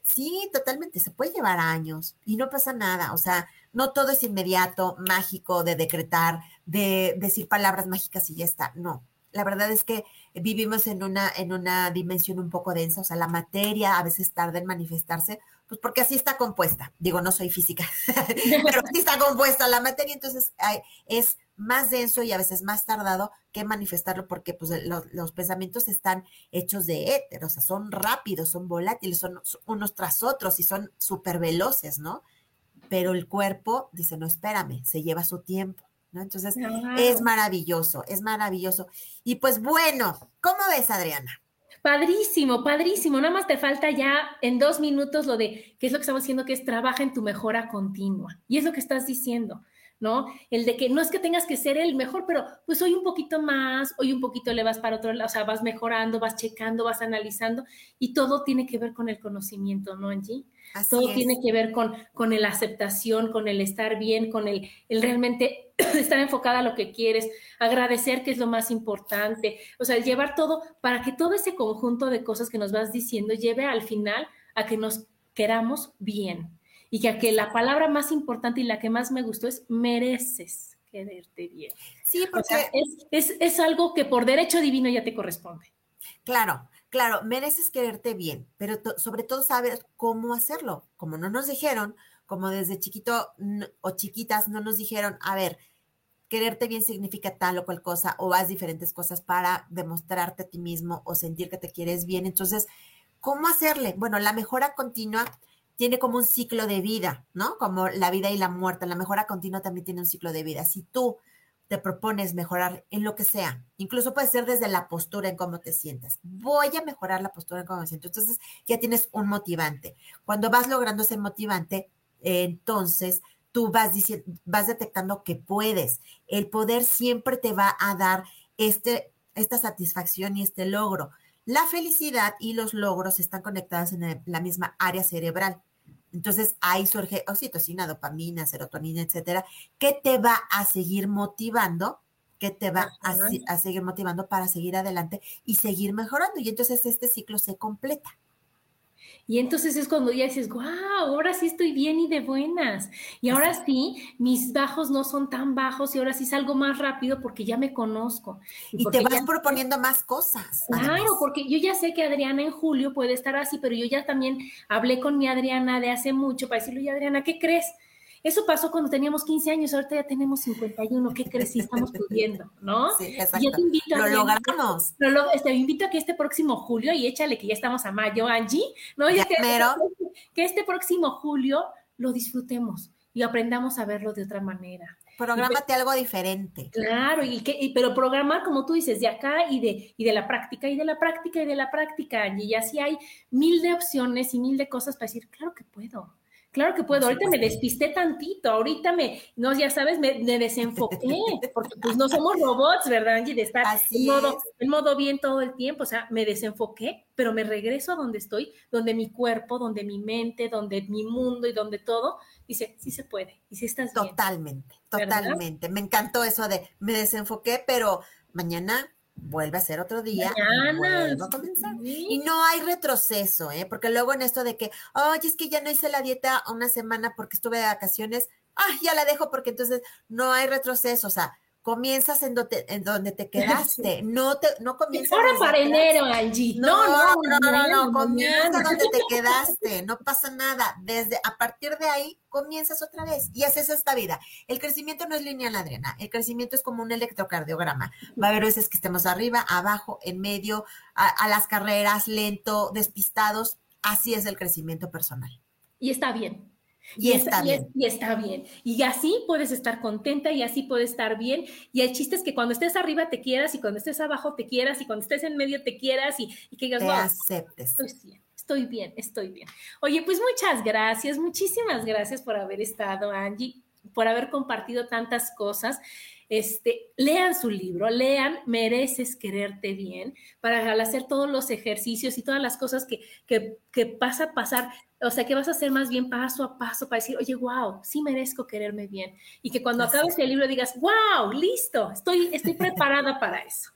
sí, totalmente, se puede llevar años y no pasa nada. O sea, no todo es inmediato, mágico, de decretar, de decir palabras mágicas y ya está. No, la verdad es que vivimos en una, en una dimensión un poco densa, o sea, la materia a veces tarda en manifestarse, pues porque así está compuesta. Digo, no soy física, pero así está compuesta la materia, entonces es más denso y a veces más tardado que manifestarlo porque pues, los, pensamientos están hechos de éter, o sea, son rápidos, son volátiles, son unos tras otros y son súper veloces, ¿no? Pero el cuerpo dice, no, espérame, se lleva su tiempo. ¿no? Entonces, es maravilloso, es maravilloso. Y pues bueno, ¿cómo ves, Adriana? Padrísimo, padrísimo. Nada más te falta ya en dos minutos lo de qué es lo que estamos diciendo, que es trabaja en tu mejora continua. Y es lo que estás diciendo, ¿no? El de que no es que tengas que ser el mejor, pero pues hoy un poquito más, hoy un poquito le vas para otro lado, o sea, vas mejorando, vas checando, vas analizando y todo tiene que ver con el conocimiento, ¿no, Angie? Todo tiene que ver con, con la aceptación, con el estar bien, con el, el realmente estar enfocada a lo que quieres, agradecer que es lo más importante, o sea, llevar todo para que todo ese conjunto de cosas que nos vas diciendo lleve al final a que nos queramos bien y que a que la palabra más importante y la que más me gustó es mereces quererte bien. Sí, porque es, es algo que por derecho divino ya te corresponde. Claro, Claro, mereces quererte bien, pero sobre todo saber cómo hacerlo. Como no nos dijeron, como desde chiquito o chiquitas no nos dijeron, a ver, quererte bien significa tal o cual cosa o haz diferentes cosas para demostrarte a ti mismo o sentir que te quieres bien. Entonces, ¿cómo hacerle? Bueno, la mejora continua tiene como un ciclo de vida, ¿no? Como la vida y la muerte. La mejora continua también tiene un ciclo de vida. Si tú te propones mejorar en lo que sea, incluso puede ser desde la postura en cómo te sientas. Voy a mejorar la postura en cómo me siento. Entonces ya tienes un motivante. Cuando vas logrando ese motivante, entonces tú vas, diciendo, vas detectando que puedes. El poder siempre te va a dar este, esta satisfacción y este logro. La felicidad y los logros están conectados en la misma área cerebral. Entonces ahí surge oxitocina, dopamina, serotonina, etcétera, que te va a seguir motivando, que te va a, a, seguir motivando para seguir adelante y seguir mejorando. Y entonces este ciclo se completa. Y entonces es cuando ya dices, wow, ahora sí estoy bien y de buenas. Y ahora sí, mis bajos no son tan bajos y ahora sí salgo más rápido porque ya me conozco. Y, te vas proponiendo más cosas. Claro, porque yo ya sé que Adriana en julio puede estar así, pero yo ya también hablé con mi Adriana de hace mucho para decirle, Adriana, ¿qué crees? Eso pasó cuando teníamos 15 años, ahorita ya tenemos 51, ¿qué crees? Sí, estamos pudiendo, ¿no? Sí, exacto. te invito lo logramos. Lo, te invito a que este próximo julio, y échale que ya estamos a mayo, Angie, ¿no? Ya, que, pero... que este próximo julio lo disfrutemos y aprendamos a verlo de otra manera. Prográmate algo diferente. Claro, y que, pero programar, como tú dices, de acá y de, y de la práctica, y de la práctica, y de la práctica, Angie. Y así hay mil de opciones y mil de cosas para decir, claro que puedo. Claro que puedo, ahorita me despisté tantito, ahorita me, no, ya sabes, me, desenfoqué, porque pues no somos robots, ¿verdad, Angie? De estar en modo, en modo, bien todo el tiempo, o sea, me desenfoqué, pero me regreso a donde estoy, donde mi cuerpo, donde mi mente, donde mi mundo y donde todo, dice, sí se puede, y si estás bien. Totalmente, totalmente, me encantó eso de, me desenfoqué, pero mañana vuelve a ser otro día, vuelve a comenzar. Y no hay retroceso, ¿eh? Porque luego en esto de que, oye, es que ya no hice la dieta una semana porque estuve de vacaciones, ah, ya la dejo porque entonces no hay retroceso, o sea, comienzas en donde, en donde te quedaste, no te, no comienzas. Ahora para enero, Angie. No, no, no, no, no, comienza donde te quedaste, no pasa nada. Desde, a partir de ahí, comienzas otra vez y haces esta vida. El crecimiento no es lineal, Adriana, el crecimiento es como un electrocardiograma. Va a haber veces que estemos arriba, abajo, en medio, a las carreras, lento, despistados. Así es el crecimiento personal. Y está bien, y, está bien. Y, está bien. Y así puedes estar contenta y así puedes estar bien. Y el chiste es que cuando estés arriba te quieras y cuando estés abajo te quieras y cuando estés en medio te quieras y, que digas, te aceptes. Estoy bien, estoy bien, estoy bien. Oye, pues muchas gracias, muchísimas gracias por haber estado, Angie, por haber compartido tantas cosas este, lean su libro, lean Mereces quererte bien, para al hacer todos los ejercicios y todas las cosas que, que, que vas a pasar, o sea, que vas a hacer más bien paso a paso para decir, oye, wow, sí merezco quererme bien. Y que cuando acabes el libro digas, wow, listo, estoy, estoy preparada para eso.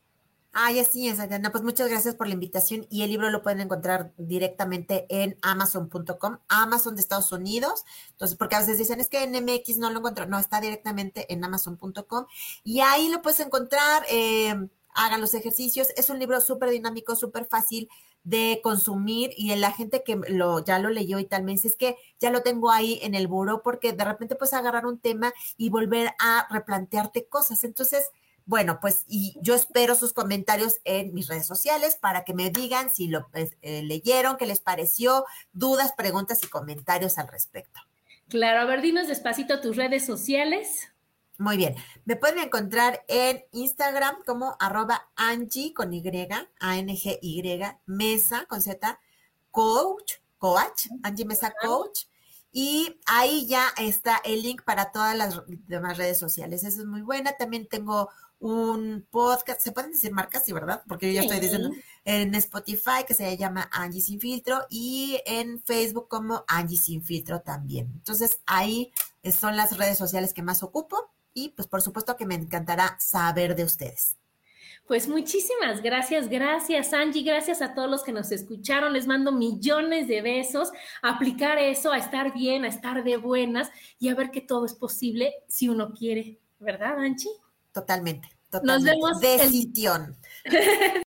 Ay, así es, Adriana. Pues muchas gracias por la invitación y el libro lo pueden encontrar directamente en amazon.com, Amazon de Estados Unidos. Entonces, porque a veces dicen, es que en MX no lo encuentro. No, está directamente en amazon.com y ahí lo puedes encontrar. Eh, hagan los ejercicios. Es un libro súper dinámico, súper fácil de consumir y la gente que lo, ya lo leyó y tal me dice, es que ya lo tengo ahí en el buro porque de repente puedes agarrar un tema y volver a replantearte cosas. Entonces, bueno, pues y yo espero sus comentarios en mis redes sociales para que me digan si lo pues, eh, leyeron, qué les pareció, dudas, preguntas y comentarios al respecto. Claro, a ver, dinos despacito tus redes sociales. Muy bien, me pueden encontrar en Instagram como arroba Angie con Y, A-N-G-Y, Mesa con Z, coach, coach, Angie Mesa Coach. Y ahí ya está el link para todas las demás redes sociales. Eso es muy buena. También tengo un podcast, se pueden decir marcas, sí, ¿verdad? Porque yo ya estoy diciendo en Spotify que se llama Angie Sin Filtro y en Facebook como Angie Sin Filtro también. Entonces ahí son las redes sociales que más ocupo y pues por supuesto que me encantará saber de ustedes. Pues muchísimas gracias, gracias Angie, gracias a todos los que nos escucharon, les mando millones de besos, aplicar eso, a estar bien, a estar de buenas y a ver que todo es posible si uno quiere, ¿verdad Angie? Totalmente, totalmente. Nos vemos.